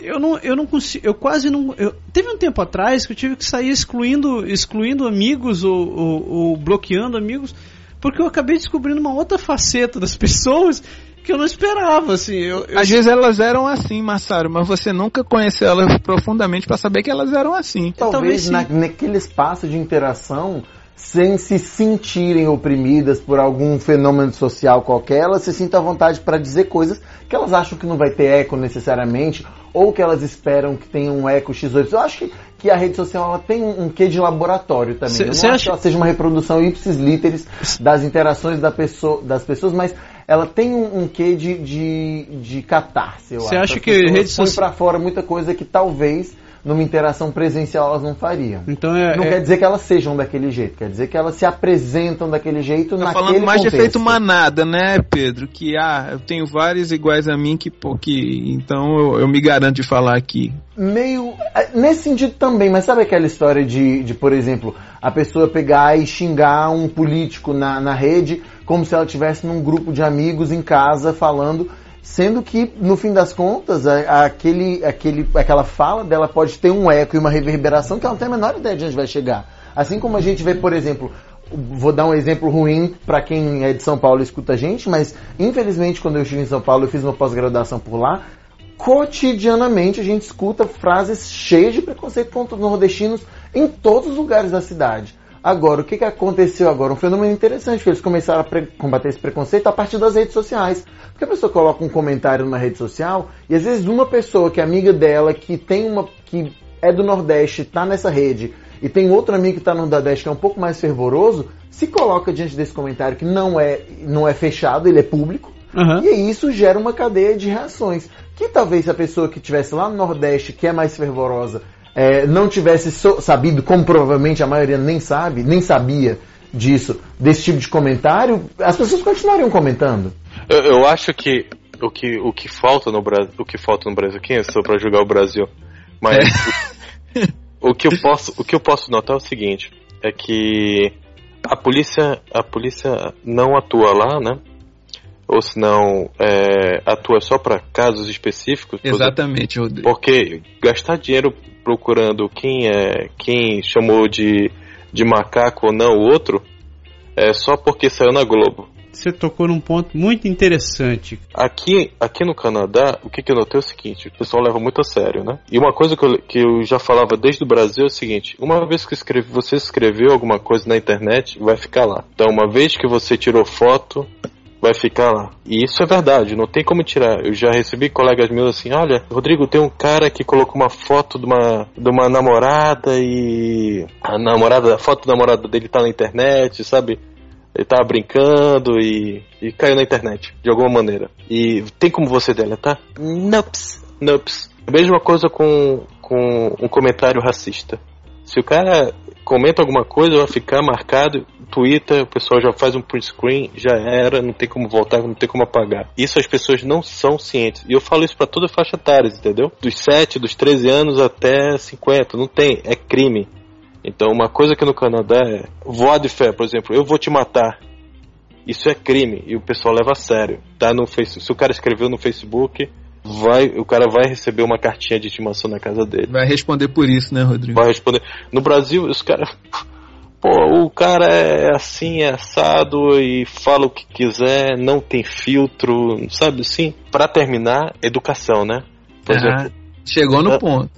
Eu não, eu não consigo, eu quase não. eu- teve um tempo atrás que eu tive que sair excluindo, excluindo amigos ou, ou- ou bloqueando amigos, porque eu acabei descobrindo uma outra faceta das [laughs] pessoas que eu não esperava, assim. Eu, eu- Às vezes elas eram assim, Massaro, mas você nunca conheceu elas profundamente para saber que elas eram assim. Talvez sim. na, naquele espaço de interação, sem se sentirem oprimidas por algum fenômeno social qualquer, elas se sintam à vontade para dizer coisas que elas acham que não vai ter eco necessariamente, ou que elas esperam que tenha um eco X8. Eu acho que, que a rede social ela tem um, um quê de laboratório também. Cê- Eu não acho acha- que ela seja uma reprodução ipsis literis das interações da pessoa, das pessoas, mas ela tem um, um quê de, de, de catarse, eu Cê acho. acha que pessoas rede põem soci- pra fora muita coisa que talvez numa interação presencial elas não fariam. então é, Não é- quer dizer que elas sejam daquele jeito, quer dizer que elas se apresentam daquele jeito Tá naquele falando mais de contexto. efeito manada, né, Pedro? Que ah, eu tenho vários iguais a mim que, pô, que então eu, eu me garanto de falar aqui. Meio. é, Nesse sentido também, mas sabe aquela história de, de, por exemplo, a pessoa pegar e xingar um político na, na rede como se ela estivesse num grupo de amigos em casa falando. Sendo que, no fim das contas, a- aquele, aquele, aquela fala dela pode ter um eco e uma reverberação que ela não tem a menor ideia de onde vai chegar. Assim como a gente vê, por exemplo, vou dar um exemplo ruim para quem é de São Paulo e escuta a gente, mas infelizmente quando eu estive em São Paulo eu fiz uma pós-graduação por lá, cotidianamente a gente escuta frases cheias de preconceito contra os nordestinos em todos os lugares da cidade. Agora, o que, que aconteceu agora? Um fenômeno interessante, que eles começaram a combater esse preconceito a partir das redes sociais. Porque a pessoa coloca um comentário na rede social e às vezes uma pessoa que é amiga dela, que tem uma. que é do Nordeste, está nessa rede, e tem outro amigo que está no Nordeste que é um pouco mais fervoroso, se coloca diante desse comentário que não é, não é fechado, ele é público, Aham. e isso gera uma cadeia de reações. Que talvez a pessoa que estivesse lá no Nordeste, que é mais fervorosa, é, não tivesse so- sabido, como provavelmente a maioria nem sabe, nem sabia disso, desse tipo de comentário, as pessoas continuariam comentando. Eu, eu acho que o que o que falta no Brasil, o que falta no Brasil, quem é sou para julgar o Brasil, mas o, o que eu posso o que eu posso notar é o seguinte, é que a polícia a polícia não atua lá, né? Ou se não é, atua só para casos específicos. Exatamente, Rodrigo. Porque gastar dinheiro procurando quem é quem chamou de, de macaco ou não o outro é só porque saiu na Globo. Você tocou num ponto muito interessante. Aqui, aqui no Canadá, o que, que eu notei é o seguinte: o pessoal leva muito a sério, né? E uma coisa que eu, que eu já falava desde o Brasil é o seguinte: uma vez que escreve, você escreveu alguma coisa na internet, vai ficar lá. Então, uma vez que você tirou foto, vai ficar lá. E isso é verdade, não tem como tirar. Eu já recebi colegas meus assim, olha, Rodrigo, tem um cara que colocou uma foto de uma, de uma namorada e a namorada, a foto da namorada dele tá na internet, sabe? Ele tava brincando e, e caiu na internet, de alguma maneira. E tem como você deletar? Nups, nups. Mesma coisa com, com um comentário racista. Se o cara comenta alguma coisa, vai ficar marcado. Twitter, o pessoal já faz um print screen, já era, não tem como voltar, não tem como apagar. Isso as pessoas não são cientes. E eu falo isso para toda faixa etária, entendeu? Dos 7, dos 13 anos até 50, não tem, é crime. Então, uma coisa que no Canadá é voar de fé, por exemplo, eu vou te matar. Isso é crime e o pessoal leva a sério. Tá no Facebook, se o cara escreveu no Facebook, vai, o cara vai receber uma cartinha de intimação na casa dele. Vai responder por isso, né, Rodrigo? Vai responder. No Brasil, os caras Pô, o cara é assim, é assado e fala o que quiser, não tem filtro, sabe assim? Para terminar, educação, né? Por exemplo, chegou no a, ponto.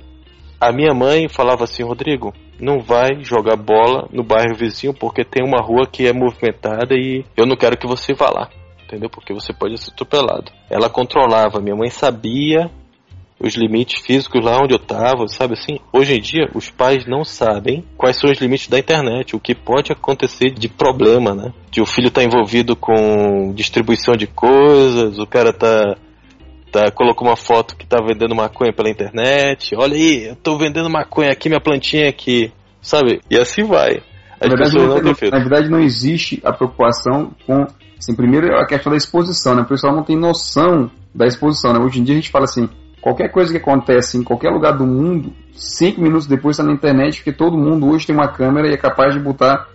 A minha mãe falava assim, Rodrigo, não vai jogar bola no bairro vizinho porque tem uma rua que é movimentada e eu não quero que você vá lá. Entendeu? Porque você pode ser atropelado. Ela controlava, minha mãe sabia os limites físicos lá onde eu tava, sabe assim? Hoje em dia, os pais não sabem quais são os limites da internet, o que pode acontecer de problema, né? De o filho tá envolvido com distribuição de coisas, o cara tá tá, colocou uma foto que tá vendendo maconha pela internet. Olha aí, eu tô vendendo maconha aqui, minha plantinha aqui, sabe? E assim vai. As na, verdade, não, não na verdade, não existe a preocupação com. Assim, primeiro é a questão da exposição, né? O pessoal não tem noção da exposição, né? Hoje em dia a gente fala assim, qualquer coisa que acontece em qualquer lugar do mundo, cinco minutos depois está na internet, porque todo mundo hoje tem uma câmera e é capaz de botar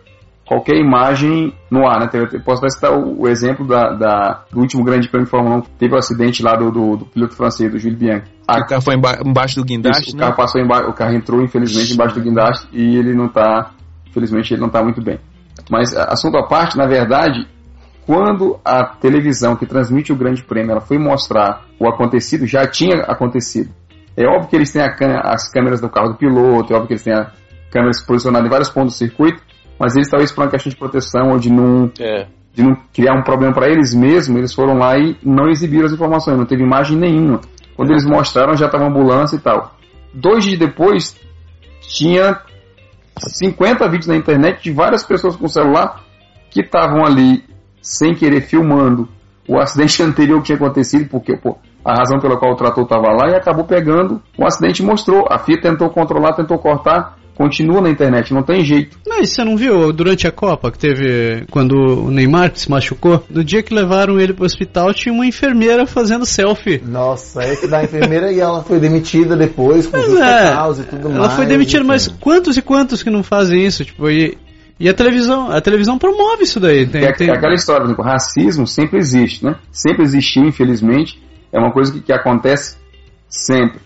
qualquer imagem no ar, né? Eu posso citar o, exemplo da, da, do último grande prêmio de Fórmula 1, teve o um acidente lá do, do, do, piloto francês, do Gilles Bianchi. A, o carro foi emba embaixo do guindaste, isso, né? O carro passou embaixo, o carro entrou, infelizmente, embaixo do guindaste e ele não está, infelizmente, ele não está muito bem. Mas, assunto à parte, na verdade, quando a televisão que transmite o grande prêmio ela foi mostrar o acontecido, já tinha acontecido. É óbvio que eles têm as câmeras do carro do piloto, é óbvio que eles têm câmeras posicionadas em vários pontos do circuito, mas eles talvez por uma questão de proteção ou de não, é. de não criar um problema para eles mesmos, eles foram lá e não exibiram as informações, não teve imagem nenhuma. Quando eles mostraram, já estava ambulância e tal. Dois dias depois, tinha 50 vídeos na internet de várias pessoas com celular que estavam ali sem querer filmando o acidente anterior que tinha acontecido, porque pô, a razão pela qual o trator estava lá e acabou pegando. O acidente mostrou. A FIA tentou controlar, tentou cortar, continua na internet, não tem jeito. Mas você não viu durante a Copa que teve quando o Neymar se machucou? No dia que levaram ele para o hospital, tinha uma enfermeira fazendo selfie. Nossa, esse da enfermeira e ela foi demitida depois com justa é, causa e tudo ela mais. Ela foi demitida, mas quantos e quantos que não fazem isso? Tipo, e, e a televisão, a televisão promove isso daí. Tem, é, tem... aquela história, o racismo sempre existe, né? Sempre existiu, infelizmente. É uma coisa que, que acontece sempre.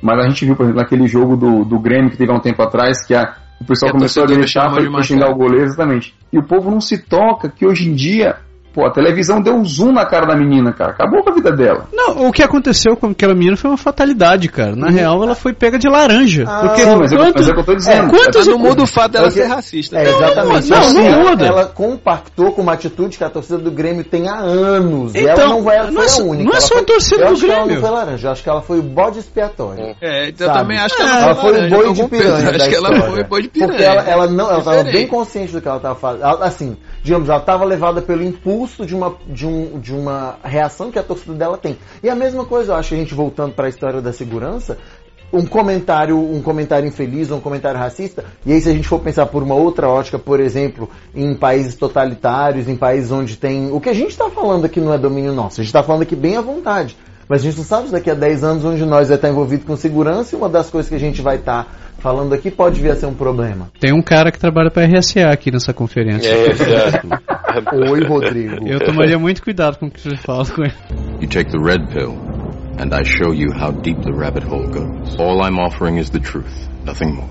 Mas a gente viu, por exemplo, aquele jogo do, do Grêmio que teve há um tempo atrás, que a, o pessoal que começou a deixar para xingar o goleiro, exatamente. E o povo não se toca que hoje em dia Pô, a televisão deu um zoom na cara da menina, cara. Acabou com a vida dela. Não, o que aconteceu com aquela menina foi uma fatalidade, cara. Na real, ela foi pega de laranja. Ah, porque sim, mas, quantos, é, mas é o que eu tô dizendo. É, quantos não muda o fato dela ser racista. É, exatamente. Não, não, não muda. Ela compactou com uma atitude que a torcida do Grêmio tem há anos. Então, e ela não vai não é, a única. Não é só foi, a torcida do Grêmio. Ela não foi laranja. Eu acho que ela foi o bode expiatório. É, então eu também acho que ela, ela foi o boi de piranha. Acho que ela foi o boi de piranha. Porque ela, ela não, ela estava bem consciente do que ela estava fazendo. Assim, digamos, ela estava levada pelo impulso de uma, de, um, de uma reação que a torcida dela tem. E a mesma coisa, eu acho, a gente voltando para a história da segurança, um comentário, um comentário infeliz, um comentário racista, e aí se a gente for pensar por uma outra ótica, por exemplo, em países totalitários, em países onde tem. O que a gente está falando aqui não é domínio nosso, a gente está falando aqui bem à vontade. Mas a gente não sabe se daqui a 10 anos onde nós vai estar envolvido com segurança e uma das coisas que a gente vai estar falando aqui pode vir a ser um problema. Tem um cara que trabalha para a RSA aqui nessa conferência. É, [laughs] Oi, Rodrigo. Eu tomaria muito cuidado com o que você fala com ele. You take the red pill and I show you how deep the rabbit hole goes. All I'm offering is the truth, nothing more.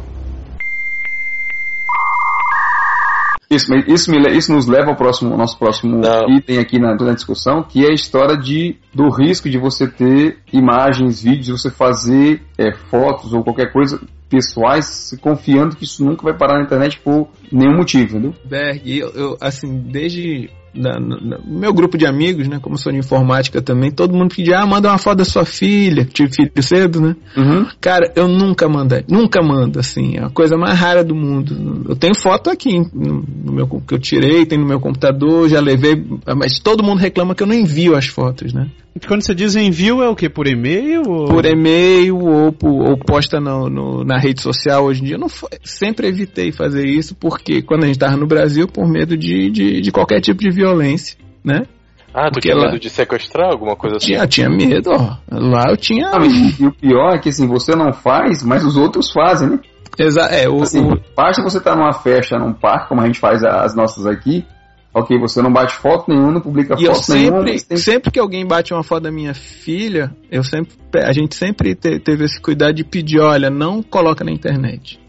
Isso, isso, me, isso nos leva ao próximo, ao nosso próximo Não. item aqui na, na, discussão, que é a história de, do risco de você ter imagens, vídeos, você fazer é, fotos ou qualquer coisa pessoais confiando que isso nunca vai parar na internet por nenhum motivo, entendeu? Berg, eu, eu assim, desde meu grupo de amigos, né? Como eu sou de informática também, todo mundo pedia, ah, manda uma foto da sua filha, tive filho cedo, né? Uhum. Cara, eu nunca mandei, nunca mando, assim, é a coisa mais rara do mundo. Eu tenho foto aqui no, no meu que eu tirei, tem no meu computador, já levei, mas todo mundo reclama que eu não envio as fotos, né? Quando você diz envio, é o que? Por e-mail? Ou... Por e-mail ou, ou posta no, no, na rede social hoje em dia. Eu não, sempre evitei fazer isso, porque quando a gente estava no Brasil, por medo de, de, de, qualquer tipo de violência, né? Ah, tu tinha lá... medo de sequestrar alguma coisa tinha, assim? Tinha medo, ó. Lá eu tinha. Ah, e o pior é que assim, você não faz, mas os outros fazem, né? Exato. É, o, assim, o... basta você estar tá numa festa, num parque, como a gente faz as nossas aqui, Ok, você não bate foto nenhuma, não publica e foto eu sempre, nenhuma. Tem... Sempre que alguém bate uma foto da minha filha, eu sempre, a gente sempre te, teve esse cuidado de pedir, olha, não coloca na internet.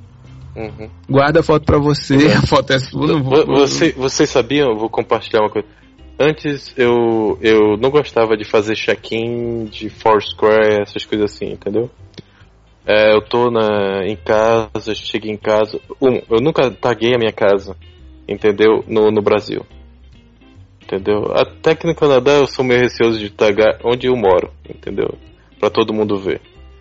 Uhum. Guarda a foto pra você, [laughs] a foto é sua. Não vou, você, vocês sabiam, eu vou compartilhar uma coisa. Antes eu, eu não gostava de fazer check-in de Foursquare, essas coisas assim, entendeu? É, eu tô na, em casa, cheguei em casa. Um, eu nunca taguei a minha casa entendeu? No, no Brasil. Entendeu? Até que no Canadá eu sou meio receoso de tagar onde eu moro, entendeu? Pra todo mundo ver.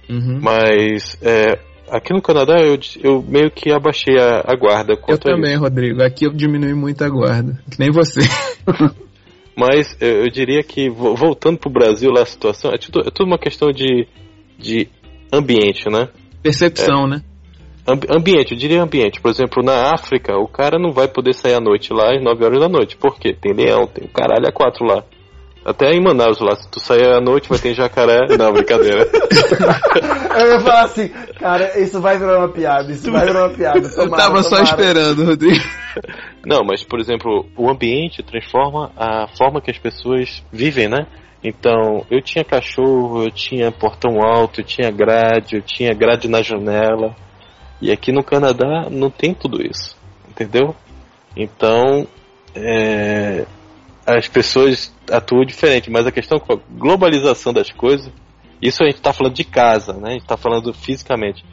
Uhum. Mas é, aqui no Canadá eu, eu meio que abaixei a, a guarda. Eu também, isso. Rodrigo. Aqui eu diminui muito a guarda. Que nem você. [laughs] Mas eu, eu, diria que, voltando pro Brasil lá a situação, é tudo, é tudo uma questão de, de ambiente, né? Percepção, é, né? Ambiente, eu diria ambiente. Por exemplo, na África, o cara não vai poder sair à noite lá às 9 horas da noite. Por quê? Tem leão, tem caralho a quatro lá. Até em Manaus lá, se tu sair à noite vai ter jacaré. [laughs] Não, brincadeira. [laughs] eu ia falar assim, cara, isso vai virar uma piada, isso vai virar uma piada. Tomara, eu tava só esperando, Rodrigo. [laughs] Não, mas por exemplo, o ambiente transforma a forma que as pessoas vivem, né? Então, eu tinha cachorro, eu tinha portão alto, eu tinha grade, eu tinha grade na janela. E aqui no Canadá não tem tudo isso, entendeu? Então, é, as pessoas atuam diferente, mas a questão com a globalização das coisas, isso a gente está falando de casa, né? A gente está falando fisicamente.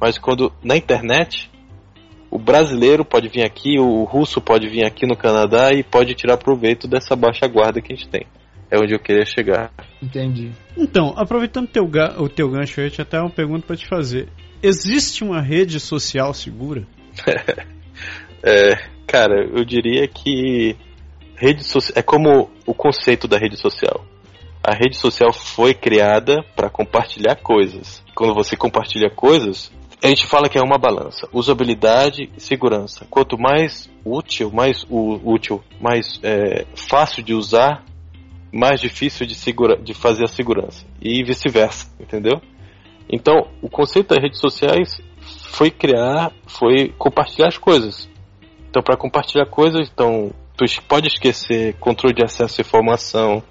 Mas quando na internet, o brasileiro pode vir aqui, o russo pode vir aqui no Canadá e pode tirar proveito dessa baixa guarda que a gente tem. É onde eu queria chegar. Entendi. Então, aproveitando teu o teu gancho, eu tinha até uma pergunta para te fazer. Existe uma rede social segura? [laughs] é, cara, eu diria que rede social é como o conceito da rede social. A rede social foi criada para compartilhar coisas. Quando você compartilha coisas, a gente fala que é uma balança: usabilidade e segurança. Quanto mais útil, mais útil, mais é, fácil de usar, mais difícil de, segura, de fazer a segurança e vice-versa, entendeu? Então, o conceito das redes sociais foi criar, foi compartilhar as coisas. Então, para compartilhar coisas, então, tu pode esquecer controle de acesso à informação,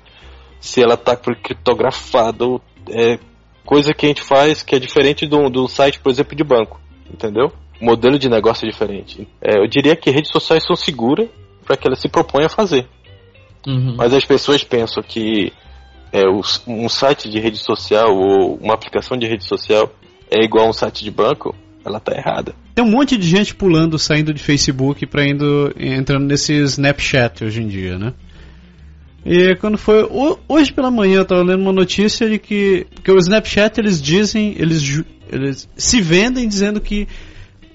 se ela está criptografada, é coisa que a gente faz que é diferente do, do site, por exemplo, de banco, entendeu? Modelo de negócio é diferente. É, eu diria que redes sociais são seguras para que ela se propõe a fazer. Uhum. Mas as pessoas pensam que é, um site de rede social ou uma aplicação de rede social é igual a um site de banco, ela tá errada. Tem um monte de gente pulando, saindo de Facebook para indo entrando nesse Snapchat hoje em dia, né? E quando foi hoje pela manhã eu tava lendo uma notícia de que porque o Snapchat eles dizem, eles eles se vendem dizendo que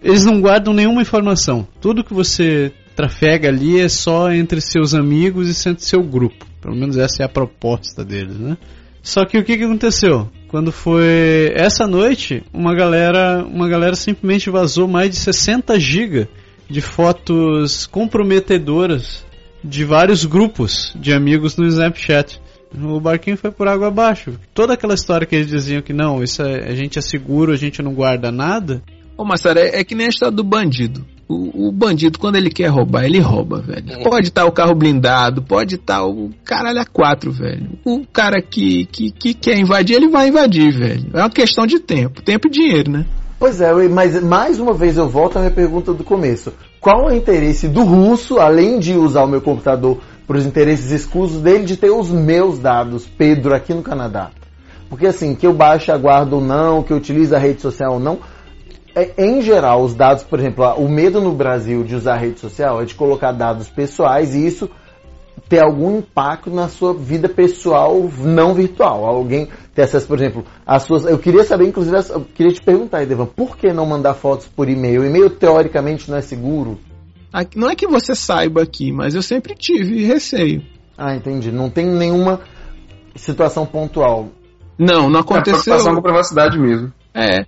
eles não guardam nenhuma informação. Tudo que você trafega ali é só entre seus amigos e entre seu grupo. Pelo menos essa é a proposta deles, né? Só que o que, que aconteceu? Quando foi essa noite, uma galera, uma galera simplesmente vazou mais de 60 GB de fotos comprometedoras de vários grupos de amigos no Snapchat. O barquinho foi por água abaixo. Toda aquela história que eles diziam que não, isso é, a gente é seguro, a gente não guarda nada. Ô, Massara, é, é que nem a história do bandido. O, o, bandido, quando ele quer roubar, ele rouba, velho. Pode estar tá o carro blindado, pode estar tá o caralho a quatro, velho. O cara que, que, que quer invadir, ele vai invadir, velho. É uma questão de tempo. Tempo e dinheiro, né? Pois é, mas mais uma vez eu volto à minha pergunta do começo. Qual é o interesse do russo, além de usar o meu computador para os interesses escusos dele, de ter os meus dados, Pedro, aqui no Canadá? Porque assim, que eu baixe, aguardo ou não, que eu utilize a rede social ou não, é, em geral, os dados, por exemplo, o medo no Brasil de usar rede social é de colocar dados pessoais e isso ter algum impacto na sua vida pessoal não virtual. Alguém ter acesso, por exemplo, às suas. Eu queria saber, inclusive, eu queria te perguntar, Edevan, por que não mandar fotos por e-mail? O e-mail teoricamente não é seguro? Não é que você saiba aqui, mas eu sempre tive receio. Ah, entendi. Não tem nenhuma situação pontual. Não, não aconteceu. É com privacidade mesmo. É.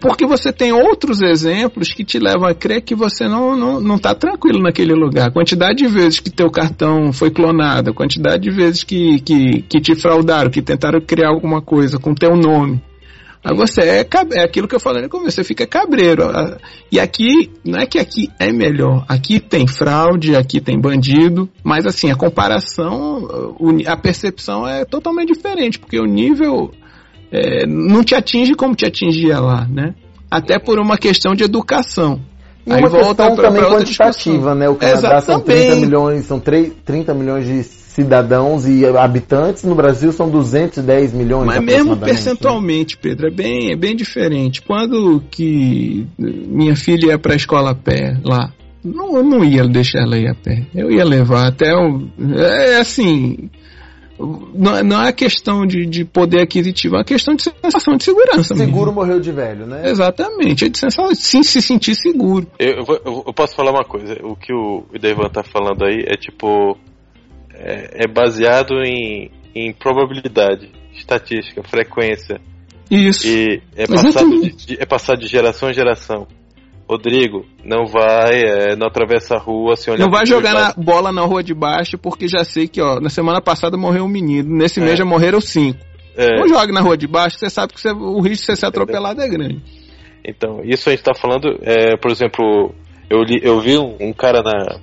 Porque você tem outros exemplos que te levam a crer que você não, não, não tá tranquilo naquele lugar. A quantidade de vezes que teu cartão foi clonado, a quantidade de vezes que, que, que te fraudaram, que tentaram criar alguma coisa com teu nome. Aí você é, é aquilo que eu falei no começo, você fica cabreiro. E aqui, não é que aqui é melhor. Aqui tem fraude, aqui tem bandido, mas assim, a comparação, a percepção é totalmente diferente, porque o nível é, não te atinge como te atingia lá, né? Até por uma questão de educação. E Aí uma volta questão pra, também pra quantitativa, né? O Canadá Exatamente. são 30 milhões, são 3, 30 milhões de cidadãos e habitantes, no Brasil são 210 milhões. Mas mesmo né? percentualmente, né? Pedro, é bem, é bem diferente. Quando que minha filha ia para a escola a pé lá, não, eu não ia deixar ela ir a pé. Eu ia levar até o. É assim não, não é questão de, de poder aquisitivo, é uma questão de sensação de segurança. Seguro mesmo. morreu de velho, né? Exatamente, é de sensação, sim, se sentir seguro. Eu, eu, eu, posso falar uma coisa, o que o Devan tá falando aí é tipo. É, é baseado em, em probabilidade, estatística, frequência. Isso. E é passado de, de, é passado de geração em geração. Rodrigo, não vai, é, não atravessa a rua sem olhar Não vai jogar na bola na rua de baixo, porque já sei que, ó, na semana passada morreu um menino, nesse é. mês já morreram cinco. É. Não jogue na rua de baixo, você sabe que você, o risco de você ser atropelado é grande. Então, isso a gente está falando, é, por exemplo, eu, li, eu vi um, um cara na,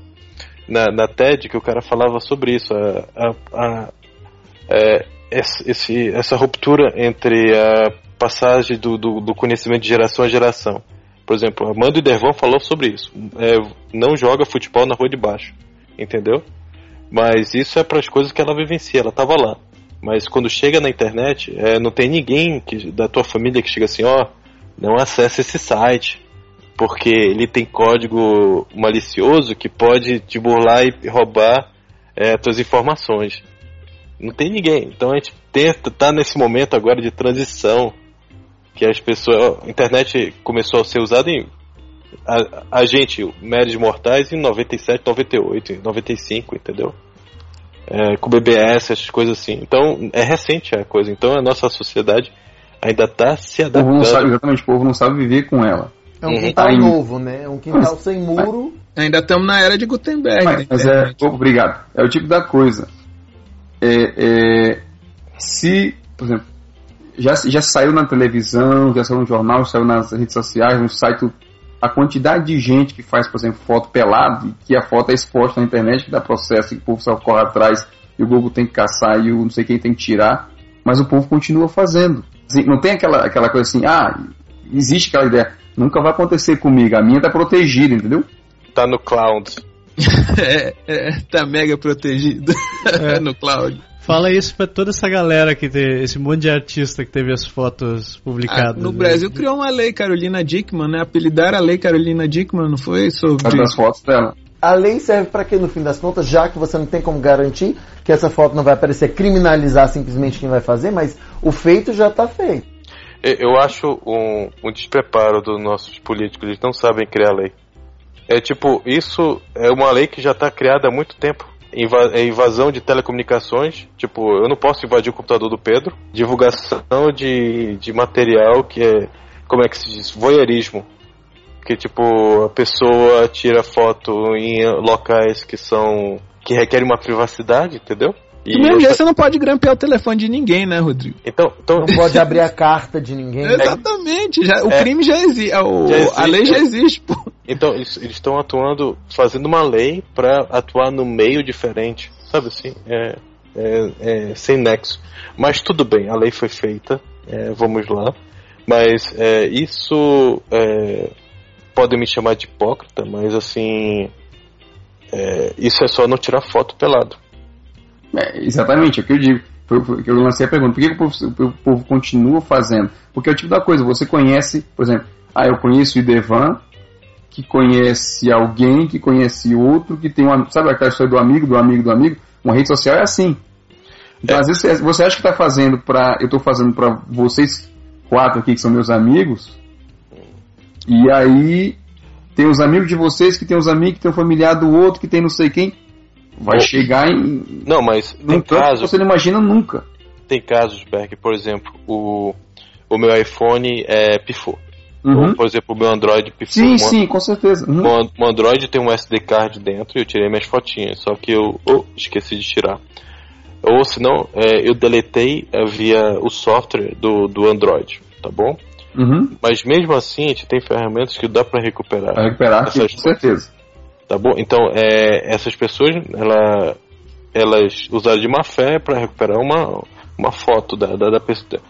na, na, TED que o cara falava sobre isso, a, a, a é, esse, essa ruptura entre a passagem do, do, do conhecimento de geração a geração. Por exemplo, Amanda Dervão falou sobre isso. É, não joga futebol na rua de baixo, entendeu? Mas isso é para as coisas que ela vivencia, ela estava lá. Mas quando chega na internet, é, não tem ninguém que, da tua família que chega assim, ó, não acesse esse site, porque ele tem código malicioso que pode te burlar e roubar é, tuas informações. Não tem ninguém. Então a gente tenta, tá nesse momento agora de transição que as pessoas. A internet começou a ser usada em. A, a gente, médios mortais, em 97, 98, 95, entendeu? É, com BBS, essas coisas assim. Então, é recente a coisa. Então, a nossa sociedade ainda está se adaptando. O povo não sabe, exatamente, o povo não sabe viver com ela. É um uhum. quintal uhum. novo, né? É um quintal mas, sem muro. Ainda estamos na era de Gutenberg. Mas, mas é, obrigado. É o tipo da coisa. É, é, se, por exemplo, já, já saiu na televisão, já saiu no jornal, saiu nas redes sociais, no site, a quantidade de gente que faz, por exemplo, foto pelado, que a foto é exposta na internet, que dá processo, e o povo só corre atrás, e o Google tem que caçar, e o não sei quem tem que tirar, mas o povo continua fazendo. Assim, não tem aquela, aquela coisa assim, ah, existe aquela ideia, nunca vai acontecer comigo, a minha tá protegida, entendeu? Tá no cloud. [laughs] é, é, tá mega protegido é. [laughs] no cloud. Fala isso pra toda essa galera que tem, esse monte de artista que teve as fotos publicadas. Ah, no né? Brasil criou uma lei Carolina Dickman, né? Apelidar a lei Carolina Dickman, não foi? Sobre as fotos dela. A lei serve para quê no fim das contas, já que você não tem como garantir que essa foto não vai aparecer, criminalizar simplesmente quem vai fazer, mas o feito já está feito. Eu acho um, um despreparo dos nossos políticos, eles não sabem criar lei. É tipo, isso é uma lei que já está criada há muito tempo invasão de telecomunicações, tipo, eu não posso invadir o computador do Pedro, divulgação de, de material que é, como é que se diz, voyeurismo, que tipo, a pessoa tira foto em locais que são, que requerem uma privacidade, entendeu? E mesmo jeito você não pode grampear o telefone de ninguém, né, Rodrigo? Então, então... Não pode abrir a carta de ninguém. [laughs] Exatamente, já, o é, crime já existe, a, o, já existe, a lei já existe, pô. Então, eles estão atuando, fazendo uma lei para atuar no meio diferente, sabe assim? É, é, é, sem nexo. Mas tudo bem, a lei foi feita, é, vamos lá. Mas é, isso é, podem me chamar de hipócrita, mas assim, isso é só não tirar foto pelado. exatamente, é o que eu digo. Que eu lancei a pergunta, por que, que o, povo, o povo continua fazendo? Porque é o tipo da coisa, você conhece, por exemplo, ah, eu conheço o Idevan, que conhece alguém, que conhece outro, que tem uma. Sabe aquela história do amigo, do amigo, do amigo? Uma rede social é assim. Então, É. às vezes, você acha que tá fazendo pra. Eu tô fazendo pra vocês quatro aqui, que são meus amigos. E aí, tem os amigos de vocês, que tem os amigos, que tem o familiar do outro, que tem não sei quem. Vai Ô. chegar em. Não, mas num tem campo que casos, você não imagina nunca. tem casos, Berg, por exemplo, o, o meu iPhone é pifou. Uhum. Ou, por exemplo, o meu Android. Sim, sim, com certeza. Uhum. O Android tem um SD card dentro e eu tirei minhas fotinhas, só que eu oh, esqueci de tirar. Ou senão, é, eu deletei é, via o software do, do Android, tá bom? Uhum. Mas mesmo assim, a gente tem ferramentas que dá para recuperar. Vai recuperar, Essas- com certeza. Tá bom? Então, é, essas pessoas, ela, elas usaram de má fé para recuperar uma, uma foto da, da, da pessoa.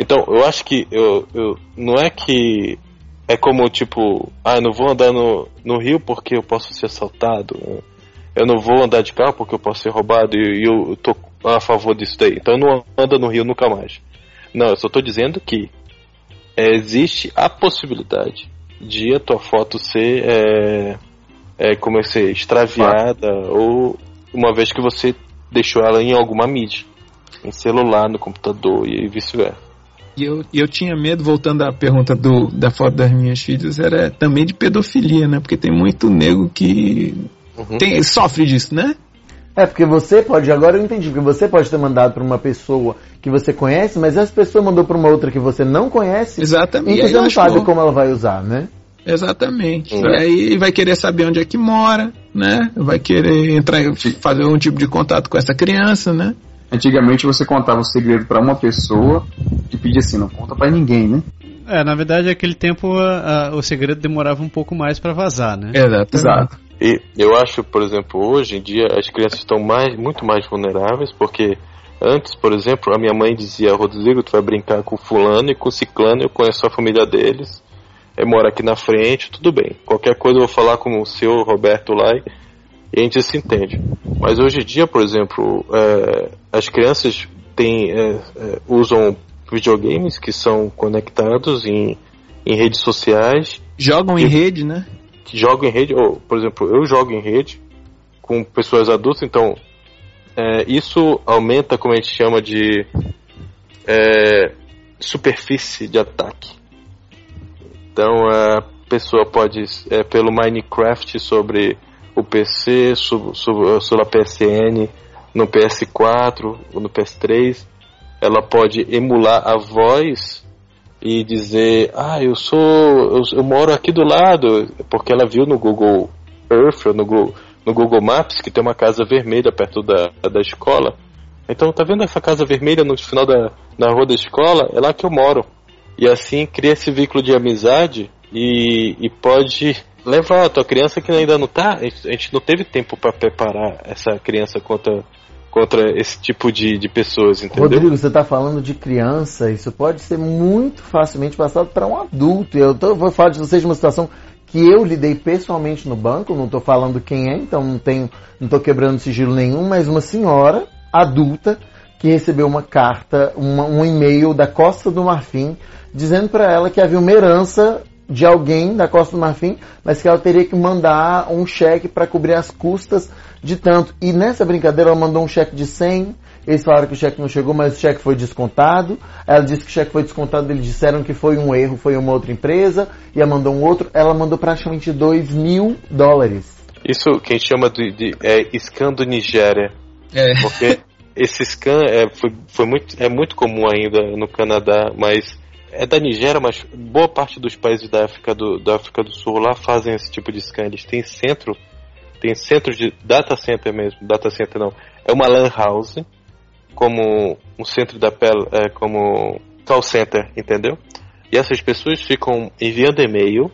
Então, eu acho que eu, eu, não é que é como tipo, ah, eu não vou andar no, no rio porque eu posso ser assaltado. Eu não vou andar de carro porque eu posso ser roubado e, e eu tô a favor disso daí. Então, não anda no rio nunca mais. Não, eu só tô dizendo que é, existe a possibilidade de a tua foto ser é, é, como é ser extraviada ou uma vez que você deixou ela em alguma mídia, em celular, no computador e vice-versa. E eu, eu tinha medo, voltando à pergunta do, da foto das minhas filhas, era também de pedofilia, né? Porque tem muito nego que Uhum. tem, sofre disso, né? É, porque você pode, agora eu entendi, porque você pode ter mandado para uma pessoa que você conhece, mas essa pessoa mandou para uma outra que você não conhece, Exatamente. e que E você não sabe como ela vai usar, né? Exatamente. Uhum. E aí vai querer saber onde é que mora, né? Vai querer entrar, fazer um tipo de contato com essa criança, né? Antigamente você contava o segredo pra uma pessoa e pedia assim, não conta pra ninguém, né? É, na verdade, naquele tempo a- a- o segredo demorava um pouco mais pra vazar, né? Exatamente. Exato. E eu acho, por exemplo, hoje em dia as crianças estão mais, muito mais vulneráveis, porque antes, por exemplo, a minha mãe dizia, Rodrigo, tu vai brincar com fulano e com ciclano, eu conheço a família deles, eu moro aqui na frente, tudo bem. Qualquer coisa eu vou falar com o seu Roberto lá e e a gente se entende. Mas hoje em dia, por exemplo, é, as crianças têm, é, é, usam videogames que são conectados em, em redes sociais Jogam em rede, né? que jogam em rede, ou, por exemplo, eu jogo em rede com pessoas adultas, então é, isso aumenta, como a gente chama de é, superfície de ataque. Então a pessoa pode, é, pelo Minecraft sobre o PC, sobre, sobre, sobre a PSN, no PS4 ou no PS3, ela pode emular a voz e dizer, ah, eu sou, eu, eu moro aqui do lado, porque ela viu no Google Earth, ou no Google, no Google Maps, que tem uma casa vermelha perto da, da escola. Então, tá vendo essa casa vermelha no final da na rua da escola? É lá que eu moro. E assim cria esse vínculo de amizade e, e pode levar a tua criança que ainda não tá. A gente não teve tempo para preparar essa criança contra, contra esse tipo de, de pessoas, entendeu? Rodrigo, você está falando de criança, isso pode ser muito facilmente passado para um adulto. Eu tô, vou falar de vocês de uma situação que eu lidei pessoalmente no banco, não estou falando quem é, então não tenho, não estou quebrando sigilo nenhum, mas uma senhora adulta que recebeu uma carta, uma- um e-mail da Costa do Marfim, dizendo para ela que havia uma herança de alguém da Costa do Marfim, mas que ela teria que mandar um cheque para cobrir as custas de tanto. E nessa brincadeira ela mandou um cheque de 100, eles falaram que o cheque não chegou, mas o cheque foi descontado. Ela disse que o cheque foi descontado, eles disseram que foi um erro, foi uma outra empresa, e ela mandou um outro. Ela mandou praticamente 2 mil dólares. Isso que a gente chama de, de é, scan do Nigéria. É. Porque esse scan é, foi, foi muito, é muito comum ainda no Canadá, mas é da Nigéria, mas boa parte dos países da África do, da África do Sul lá fazem esse tipo de scan. Eles têm centro, tem centros de data center mesmo, data center não, é uma lan house, como um centro da pele, é, como call center, entendeu? E essas pessoas ficam enviando e-mail,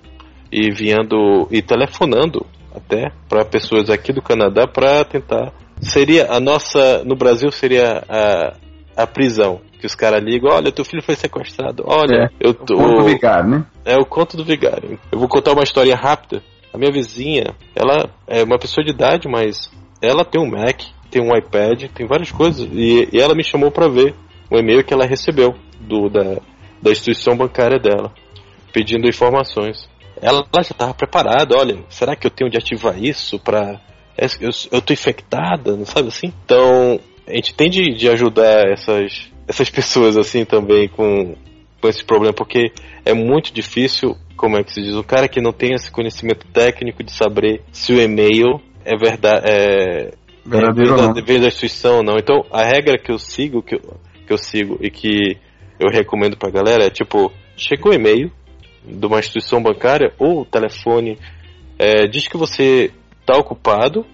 e enviando e telefonando até para pessoas aqui do Canadá para tentar seria a nossa no Brasil seria a, a prisão que os caras ligam olha teu filho foi sequestrado olha eu tô Ponto vigário, né? é o conto do vigário eu vou contar uma história rápida a minha vizinha ela é uma pessoa de idade mas ela tem um Mac tem um iPad tem várias coisas e, e ela me chamou para ver o e-mail que ela recebeu do da, da instituição bancária dela pedindo informações ela, ela já estava preparada. Olha, será que eu tenho de ativar isso para é, eu, eu tô infectada, não sabe assim? Então, a gente tem de, de ajudar essas, essas pessoas assim também com, com esse problema, porque é muito difícil, como é que se diz, o cara que não tem esse conhecimento técnico de saber se o e-mail é verdade, é, Verdadeiro ou não. é vem da instituição ou não. Então, a regra que eu sigo, que eu, que eu sigo e que eu recomendo pra galera é tipo, chegou o e-mail de uma instituição bancária ou telefone, é, diz que você tá ocupado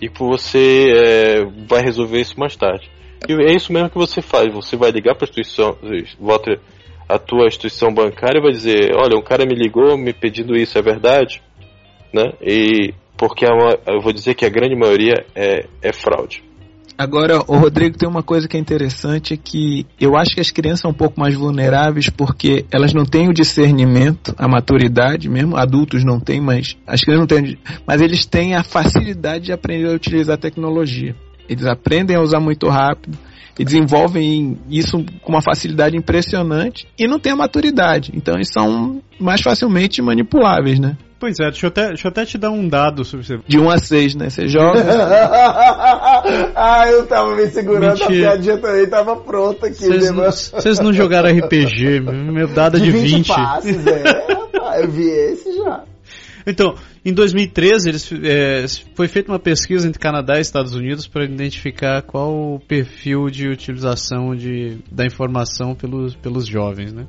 e que você é, vai resolver isso mais tarde. É isso mesmo que você faz. Você vai ligar para a instituição, a tua instituição bancária e vai dizer, olha, um cara me ligou me pedindo isso, é verdade? Né? E porque ma- eu vou dizer que a grande maioria é, é fraude. Agora, o Rodrigo tem uma coisa que é interessante é que eu acho que as crianças são um pouco mais vulneráveis porque elas não têm o discernimento, a maturidade mesmo, adultos não têm, mas as crianças não têm, mas eles têm a facilidade de aprender a utilizar a tecnologia. Eles aprendem a usar muito rápido e desenvolvem isso com uma facilidade impressionante e não têm a maturidade. Então eles são mais facilmente manipuláveis, né? Pois é, deixa eu até, deixa eu até te dar um dado sobre você. De 1 a 6, né? Você joga. [laughs] ah, eu tava me segurando, Mentira. a piadinha também tava pronta aqui. Vocês né, não, vocês não jogaram RPG, meu dado é de 20. passes, é. rapaz, Eu vi esse já. Então, em 2013, eles, é, foi feita uma pesquisa entre Canadá e Estados Unidos para identificar qual o perfil de utilização de, da informação pelos, pelos jovens. Né?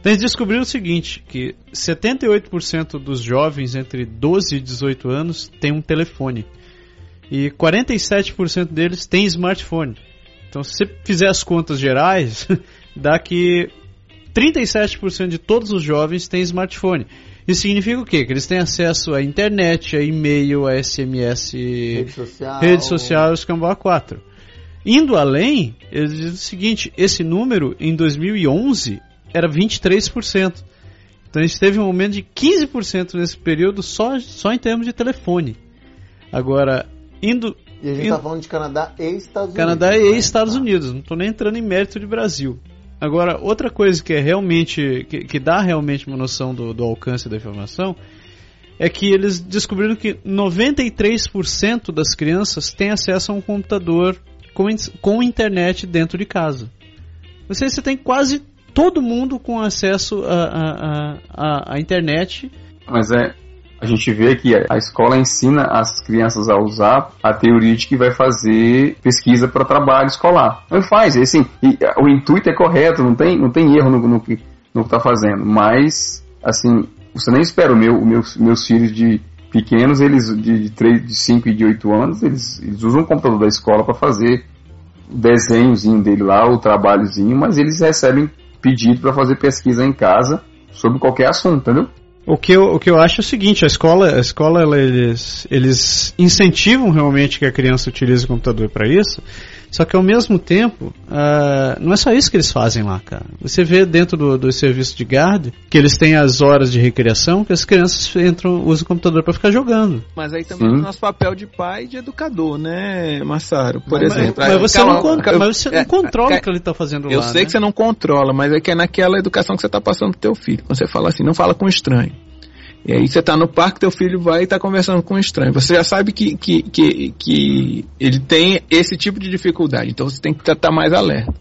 Então, eles descobriram o seguinte, que 78% dos jovens entre 12 e 18 anos têm um telefone. E 47% deles têm smartphone. Então, se você fizer as contas gerais, [laughs] dá que 37% de todos os jovens têm smartphone. Isso significa o quê? Que eles têm acesso à internet, a e-mail, a SMS, Rede social. rede social e os Cambau 4. Indo além, eles dizem o seguinte: esse número em 2011 era 23%. Então a gente teve um aumento de 15% nesse período só, só em termos de telefone. Agora, indo. E a gente indo tá falando de Canadá e Estados Canadá Unidos. e né? Estados Unidos, não estou nem entrando em mérito de Brasil. Agora, outra coisa que é realmente que, que dá realmente uma noção do, do alcance da informação é que eles descobriram que 93% das crianças têm acesso a um computador com, com internet dentro de casa. Seja, você tem quase todo mundo com acesso à a, a, a, internet. Mas é. A gente vê que a escola ensina as crianças a usar a teoria de que vai fazer pesquisa para trabalho escolar. Não faz, assim, o intuito é correto, não tem, não tem erro no, no, que no que tá fazendo. Mas, assim, você nem espera o meu, meus, meus filhos de pequenos, eles de, de, 3, de 5 e de 8 anos, eles, eles usam o computador da escola para fazer o desenhozinho dele lá, o trabalhozinho, mas eles recebem pedido para fazer pesquisa em casa sobre qualquer assunto, entendeu? O que, eu, o que eu acho é o seguinte, a escola, a escola ela, eles, eles incentivam realmente que a criança utilize o computador para isso, só que ao mesmo tempo, uh, não é só isso que eles fazem lá, cara. Você vê dentro do, do serviço de guard que eles têm as horas de recreação que as crianças entram, usam o computador para ficar jogando. Mas aí também Sim. é o nosso papel de pai e de educador, né, Massaro? Por mas, exemplo. mas você, Calma, não, con- eu- mas você não é, controla é, o que ele está fazendo Eu lá. sei né? que você não controla, mas é que é naquela educação que você está passando pro teu filho. Quando você fala assim, não fala com estranho. E aí você tá no parque, teu filho vai e tá conversando com um estranho. Você já sabe que, que, que, que ele tem esse tipo de dificuldade, então você tem que estar mais alerta.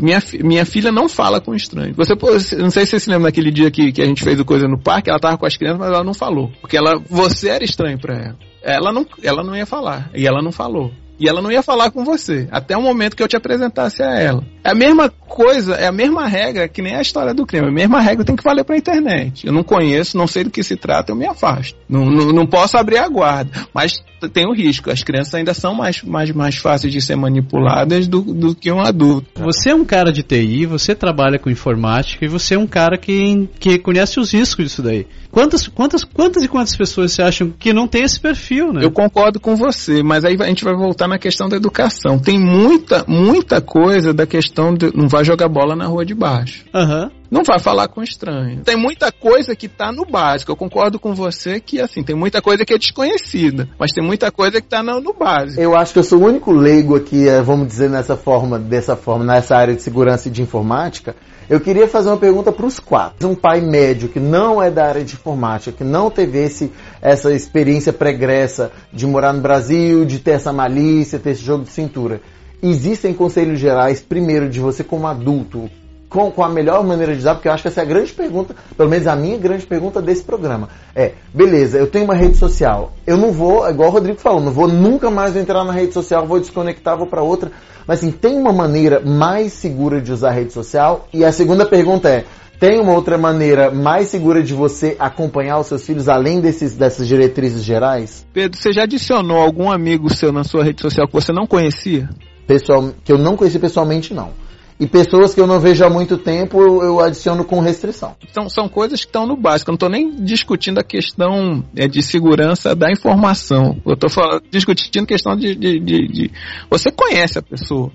Minha, minha filha não fala com estranho. Você, não sei se você se lembra daquele dia que, que a gente fez o coisa no parque, ela tava com as crianças, mas ela não falou. Porque ela, você era estranho para ela. Ela não, ela não ia falar. E ela não falou. E ela não ia falar com você, até o momento que eu te apresentasse a ela. É a mesma coisa, é a mesma regra que nem a história do crime. A mesma regra tem que valer pra internet. Eu não conheço, não sei do que se trata, eu me afasto. Não, não, não posso abrir a guarda. Mas tem o risco. As crianças ainda são mais, mais, mais fáceis de ser manipuladas do, do que um adulto. Você é um cara de TI, você trabalha com informática e você é um cara que, que conhece os riscos disso daí. Quantas, quantas, quantas e quantas pessoas você acham que não tem esse perfil, né? Eu concordo com você, mas aí a gente vai voltar na questão da educação. Tem muita, muita coisa da questão de não vai jogar bola na rua de baixo. Aham. Não vai falar com estranho. Tem muita coisa que tá no básico. Eu concordo com você que, assim, tem muita coisa que é desconhecida. Mas tem muita coisa que tá no, no básico. Eu acho que eu sou o único leigo aqui, é, vamos dizer, nessa forma, dessa forma, nessa área de segurança e de informática. Eu queria fazer uma pergunta para os quatro. Um pai médio que não é da área de informática, que não teve esse, essa experiência pregressa de morar no Brasil, de ter essa malícia, ter esse jogo de cintura. Existem conselhos gerais, primeiro, de você como adulto, com, com a melhor maneira de usar, porque eu acho que essa é a grande pergunta, pelo menos a minha grande pergunta desse programa. É, beleza, eu tenho uma rede social, eu não vou, igual o Rodrigo falou, não vou nunca mais entrar na rede social, vou desconectar, vou para outra. Mas assim, tem uma maneira mais segura de usar a rede social? E a segunda pergunta é, tem uma outra maneira mais segura de você acompanhar os seus filhos além desses, dessas diretrizes gerais? Pedro, você já adicionou algum amigo seu na sua rede social que você não conhecia? Pessoal, que eu não conheci pessoalmente, não. E pessoas que eu não vejo há muito tempo, eu, adiciono com restrição. Então, são coisas que estão no básico. Eu não estou nem discutindo a questão é, de segurança da informação. Eu estou discutindo questão de, de, de, de, Você conhece a pessoa.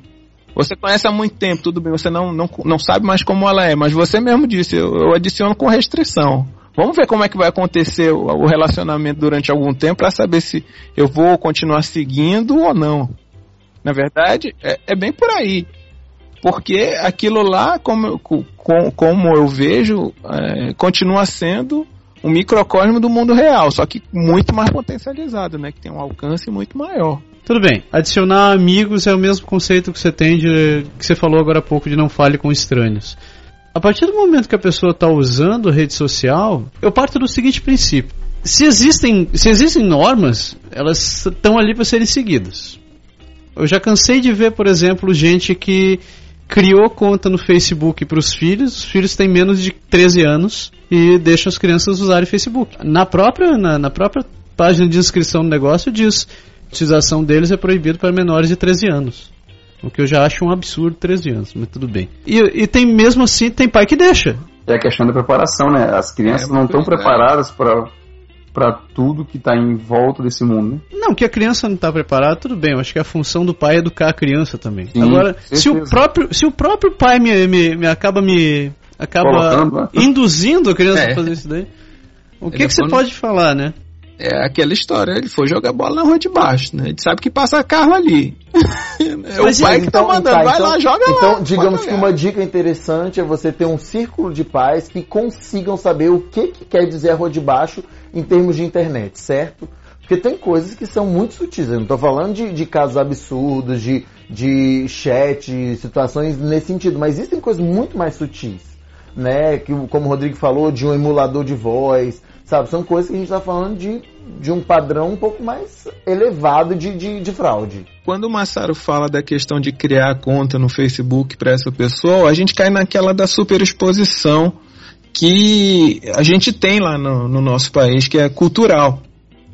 Você conhece há muito tempo, tudo bem. Você não, não, não sabe mais como ela é. Mas você mesmo disse, eu, eu adiciono com restrição. Vamos ver como é que vai acontecer o, o relacionamento durante algum tempo para saber se eu vou continuar seguindo ou não. Na verdade, é, é bem por aí. Porque aquilo lá, como, com, como eu vejo, é, continua sendo um microcosmo do mundo real, só que muito mais potencializado, né? Que tem um alcance muito maior. Tudo bem. Adicionar amigos é o mesmo conceito que você tem de que você falou agora há pouco de não fale com estranhos. A partir do momento que a pessoa está usando a rede social, eu parto do seguinte princípio: se existem, se existem normas, elas estão ali para serem seguidas. Eu já cansei de ver, por exemplo, gente que criou conta no Facebook para os filhos, os filhos têm menos de 13 anos e deixam as crianças usarem Facebook. Na própria, na, na própria página de inscrição do negócio diz a utilização deles é proibido para menores de 13 anos. O que eu já acho um absurdo 13 anos, mas tudo bem. E, e tem mesmo assim, tem pai que deixa. É a questão da preparação, né? As crianças é, não estão preparadas para para tudo que está em volta desse mundo. Né? Não, que a criança não está preparada, tudo bem. Eu acho que a função do pai é educar a criança também. Sim, Agora, se o próprio se o próprio pai me, me, me acaba me acaba né? induzindo a criança é. a fazer isso daí, o que, que você pode falar, né? É aquela história, ele foi jogar bola na rua de baixo, né? Ele sabe que passa carro ali. [laughs] é o pai que tá então, tá mandando, vai então, lá, joga então, lá. Então, digamos que uma dica interessante é você ter um círculo de pais que consigam saber o que, que quer dizer a rua de baixo em termos de internet, certo? Porque tem coisas que são muito sutis. Eu não estou falando de, de, casos absurdos, de, de chat, situações nesse sentido, mas existem coisas muito mais sutis. Né? Que, como o Rodrigo falou, de um emulador de voz, sabe? São coisas que a gente está falando de, de um padrão um pouco mais elevado de, de, de fraude. Quando o Massaro fala da questão de criar conta no Facebook para essa pessoa, a gente cai naquela da superexposição que a gente tem lá no, no nosso país, que é cultural.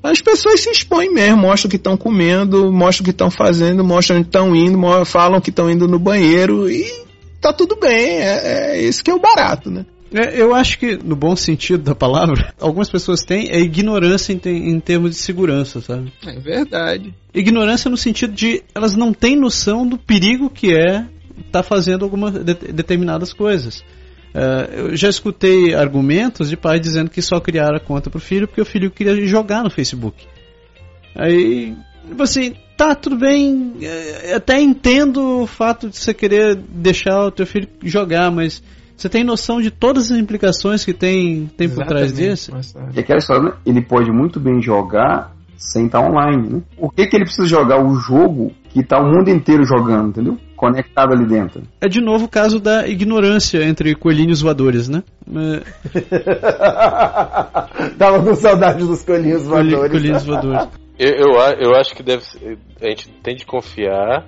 As pessoas se expõem mesmo, mostram o que estão comendo, mostram o que estão fazendo, mostram onde estão indo, falam que estão indo no banheiro e tá tudo bem. É, é esse que é o barato, né? É, eu acho que, no bom sentido da palavra, [laughs] algumas pessoas têm é ignorância em, em, termos de segurança, sabe? É verdade. Ignorância no sentido de elas não têm noção do perigo que é estar tá fazendo algumas de, determinadas coisas. Uh, eu já escutei argumentos de pais dizendo que só criaram a conta para o filho porque o filho queria jogar no Facebook. Aí, tipo assim, tá, tudo bem, é, até entendo o fato de você querer deixar o teu filho jogar, mas você tem noção de todas as implicações que tem, tem por trás disso? E aquela história, né? ele pode muito bem jogar sem estar online, né? Por que, que ele precisa jogar o jogo que está o mundo inteiro jogando, entendeu? Conectado ali dentro. É de novo o caso da ignorância entre coelhinhos voadores, né? [laughs] Tava com saudade dos coelhinhos voadores. Coelhinhos voadores. [laughs] Eu, eu, eu acho que deve a gente tem de confiar,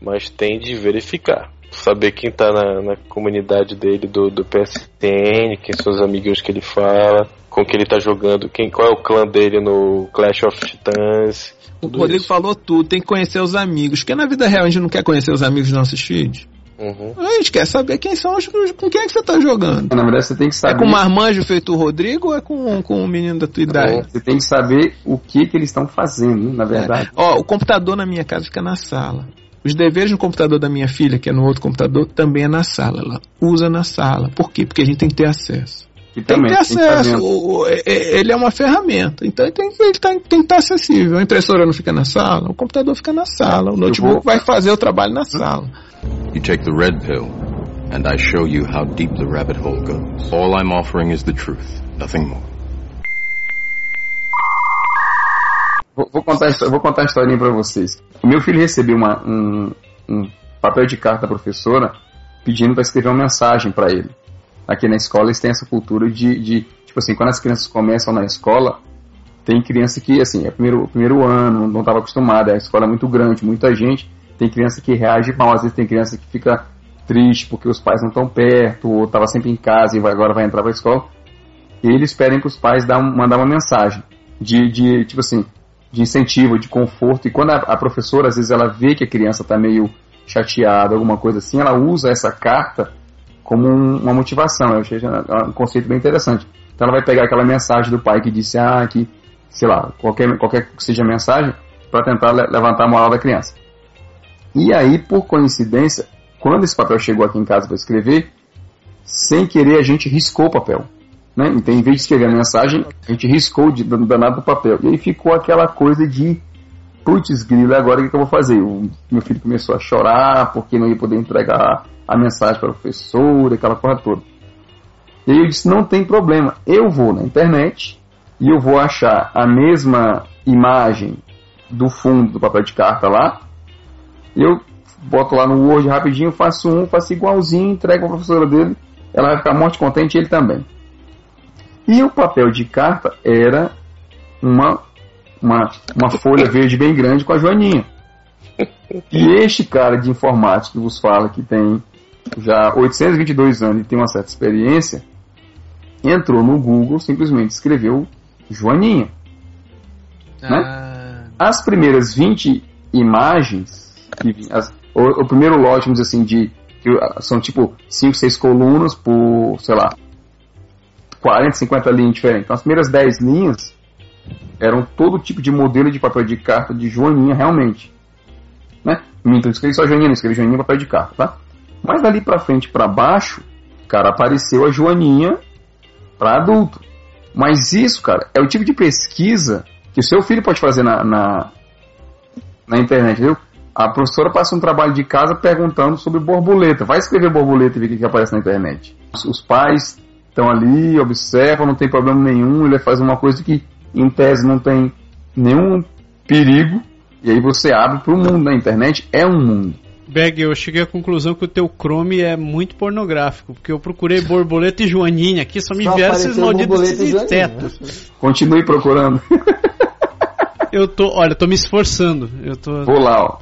mas tem de verificar saber quem tá na, na, comunidade dele do, do PSN, quem são os amigos que ele fala, com que ele tá jogando, quem, qual é o clã dele no Clash of Titans. O Rodrigo isso. falou tudo, tem que conhecer os amigos. Porque na vida real a gente não quer conhecer os amigos dos nossos filhos. Uhum. A gente quer saber quem são os. Com quem é que você tá jogando. Na verdade, você tem que saber. É com o marmanjo feito o Rodrigo ou é com, com o menino da tua idade? Você tem que saber o que, que eles estão fazendo, na verdade. É. Ó, o computador na minha casa fica na sala. Os deveres no computador da minha filha, que é no outro computador, também é na sala. Ela usa na sala. Por quê? Porque a gente tem que ter acesso. E Tem que também, ter tem que tá acesso. O- é- é- ele é uma ferramenta. Então ele tem, que- ele tá- tem que estar acessível. A impressora não fica na sala, o computador fica na sala, o notebook vou- vai fazer o trabalho na sala. You take the red pill, and I show you how deep the rabbit hole goes. All I'm offering is the truth, nothing more. Vou, vou contar, vou contar a historinha pra vocês. O meu filho recebeu uma- um, um papel de carta da professora pedindo para escrever uma mensagem para ele. Aqui na escola eles têm essa cultura de, de, tipo assim, quando as crianças começam na escola, tem criança que, assim, é primeiro, primeiro ano, não estava acostumada, a escola é muito grande, muita gente, tem criança que reage mal, às vezes tem criança que fica triste porque os pais não estão perto, ou estava sempre em casa e vai- agora vai entrar para a escola. E eles pedem para os pais um- mandar uma mensagem de, de, tipo assim, de incentivo, de conforto. E quando a, a professora, às vezes, ela vê que a criança está meio chateada, alguma coisa assim, ela usa essa carta como um- uma motivação. Eu achei um conceito bem interessante. Então ela vai pegar aquela mensagem do pai que disse, ah, que, sei lá, qualquer, qualquer que seja a mensagem, para tentar le- levantar a moral da criança. E aí, por coincidência, quando esse papel chegou aqui em casa para escrever, sem querer a gente riscou o papel. Né? Então, em vez de escrever a mensagem, a gente riscou de do danado do papel. E aí ficou aquela coisa de putz, grila, agora o que, eu vou fazer? O meu filho começou a chorar porque não ia poder entregar a mensagem para a professora, aquela coisa toda. E aí eu disse, não tem problema, eu vou na internet e eu vou achar a mesma imagem do fundo do papel de carta lá, eu boto lá no Word rapidinho, faço um, faço igualzinho, entrego para a professora dele, ela vai ficar muito contente ele também. E o papel de carta era uma, uma, uma folha verde bem grande com a joaninha. E este cara de informática que vos fala que tem já 822 anos e tem uma certa experiência, entrou no Google, simplesmente escreveu Joaninha. Né? As primeiras 20 imagens, as- o, o primeiro lote, vamos dizer assim, de, são tipo 5, 6 colunas por, sei lá, 40, 50 linhas diferentes. Então as primeiras 10 linhas eram todo tipo de modelo de papel de carta de Joaninha realmente. Né? Então escrevi só Joaninha, não escrevi Joaninha papel de carta, tá? Mas dali pra frente para baixo, cara, apareceu a Joaninha para adulto. Mas isso, cara, é o tipo de pesquisa que o seu filho pode fazer na, na, na internet, viu? A professora passa um trabalho de casa perguntando sobre borboleta. Vai escrever borboleta e ver o que, aparece na internet. Os pais estão ali, observam, não tem problema nenhum. Ele faz uma coisa que, em tese, não tem nenhum perigo. E aí você abre para o mundo na internet. É um mundo. Beg, eu cheguei à conclusão que o teu Chrome é muito pornográfico, porque eu procurei borboleta e joaninha aqui, só me Só vieram esses malditos e insetos. Continue procurando. [laughs] Eu tô, olha, tô me esforçando. Eu tô, Vou lá, ó.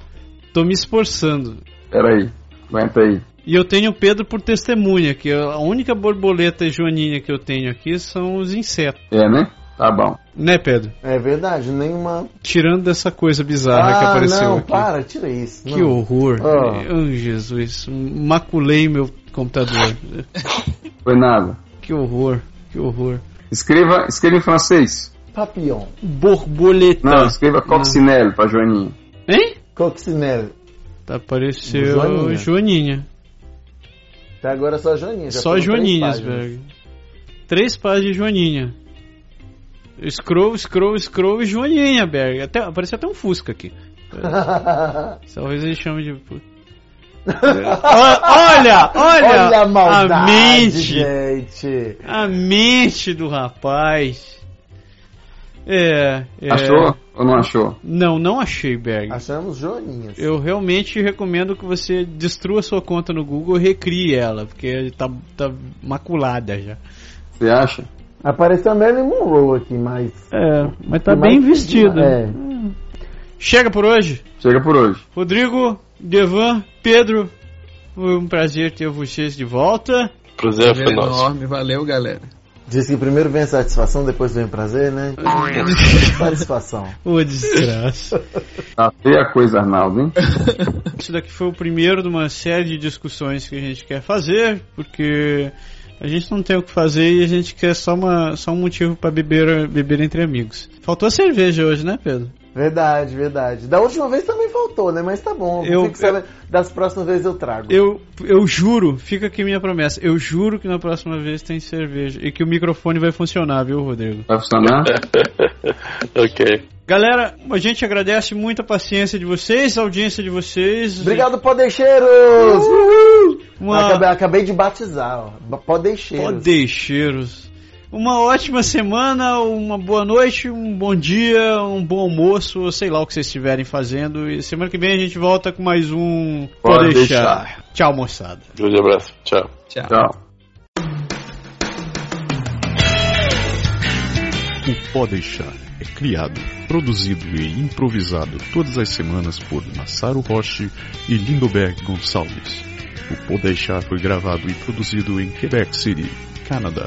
tô me esforçando. Pera aí. Aguenta aí. E eu tenho o Pedro por testemunha, que a única borboleta e joaninha que eu tenho aqui são os insetos. É, né? Tá bom. Né, Pedro? É verdade, nenhuma. Tirando dessa coisa bizarra que ah, apareceu não, aqui. para, tira isso. Que não. horror. Ah. Oh, Jesus. Maculei meu computador. Foi nada. que horror. Que horror. Escreva, escreva em francês. Papillon. Borboleta. Não, escreva coccinelle pra Joaninha. Hein? Coccinelle. Tá, apareceu Joaninha. Joaninha. Até agora só Joaninha. já Só Joaninhas, velho. Três páginas de Joaninha. Scroll, scroll, scroll e Joaninha, Berg. Até, apareceu até um Fusca aqui. [laughs] Talvez ele chame de. [laughs] olha, olha! Olha a maldade, a mente! gente. A mente do rapaz. É, é. Achou ou não achou? Não, não achei, Berg. Achamos Joaninhas. Eu realmente recomendo que você destrua sua conta no Google e recrie ela, porque tá, tá maculada já. Você acha? Apareceu a Marilyn Monroe aqui, mas. É, mas tá bem vestida. É. Chega por hoje. Chega por hoje. Rodrigo, Devan, Pedro, foi um prazer ter vocês de volta. Prazer foi nosso. enorme, valeu, galera. Diz que primeiro vem a satisfação, depois vem o prazer, né? [laughs] satisfação. Ô, desgraça. Tá feia a coisa, Arnaldo, hein? Isso daqui foi o primeiro de uma série de discussões que a gente quer fazer, porque a gente não tem o que fazer e a gente quer só, uma, só um motivo para beber, beber entre amigos. Faltou cerveja hoje, né, Pedro? Verdade, verdade. Da última vez também faltou, né? Mas tá bom. Eu- Fique sabendo, das próximas vezes eu trago. Eu, eu juro, fica aqui minha promessa. Eu juro que na próxima vez tem cerveja. E que o microfone vai funcionar, viu, Rodrigo? Vai funcionar? [laughs] ok. Galera, a gente agradece muito a paciência de vocês, a audiência de vocês. Obrigado, Podeixeiros! Uma... Acabei, acabei de batizar, ó. Podeixeiros. Podeixeiros. Uma ótima semana, uma boa noite, um bom dia, um bom almoço, sei lá o que vocês estiverem fazendo. E semana que vem a gente volta com mais um Pode deixar. Tchau, moçada. Grande abraço. Tchau. Tchau. Tchau. O Pode Deixar é criado, produzido e improvisado todas as semanas por Massaro Roche e Lindoberg Gonçalves. O Pode Deixar foi gravado e produzido em Quebec City, Canadá.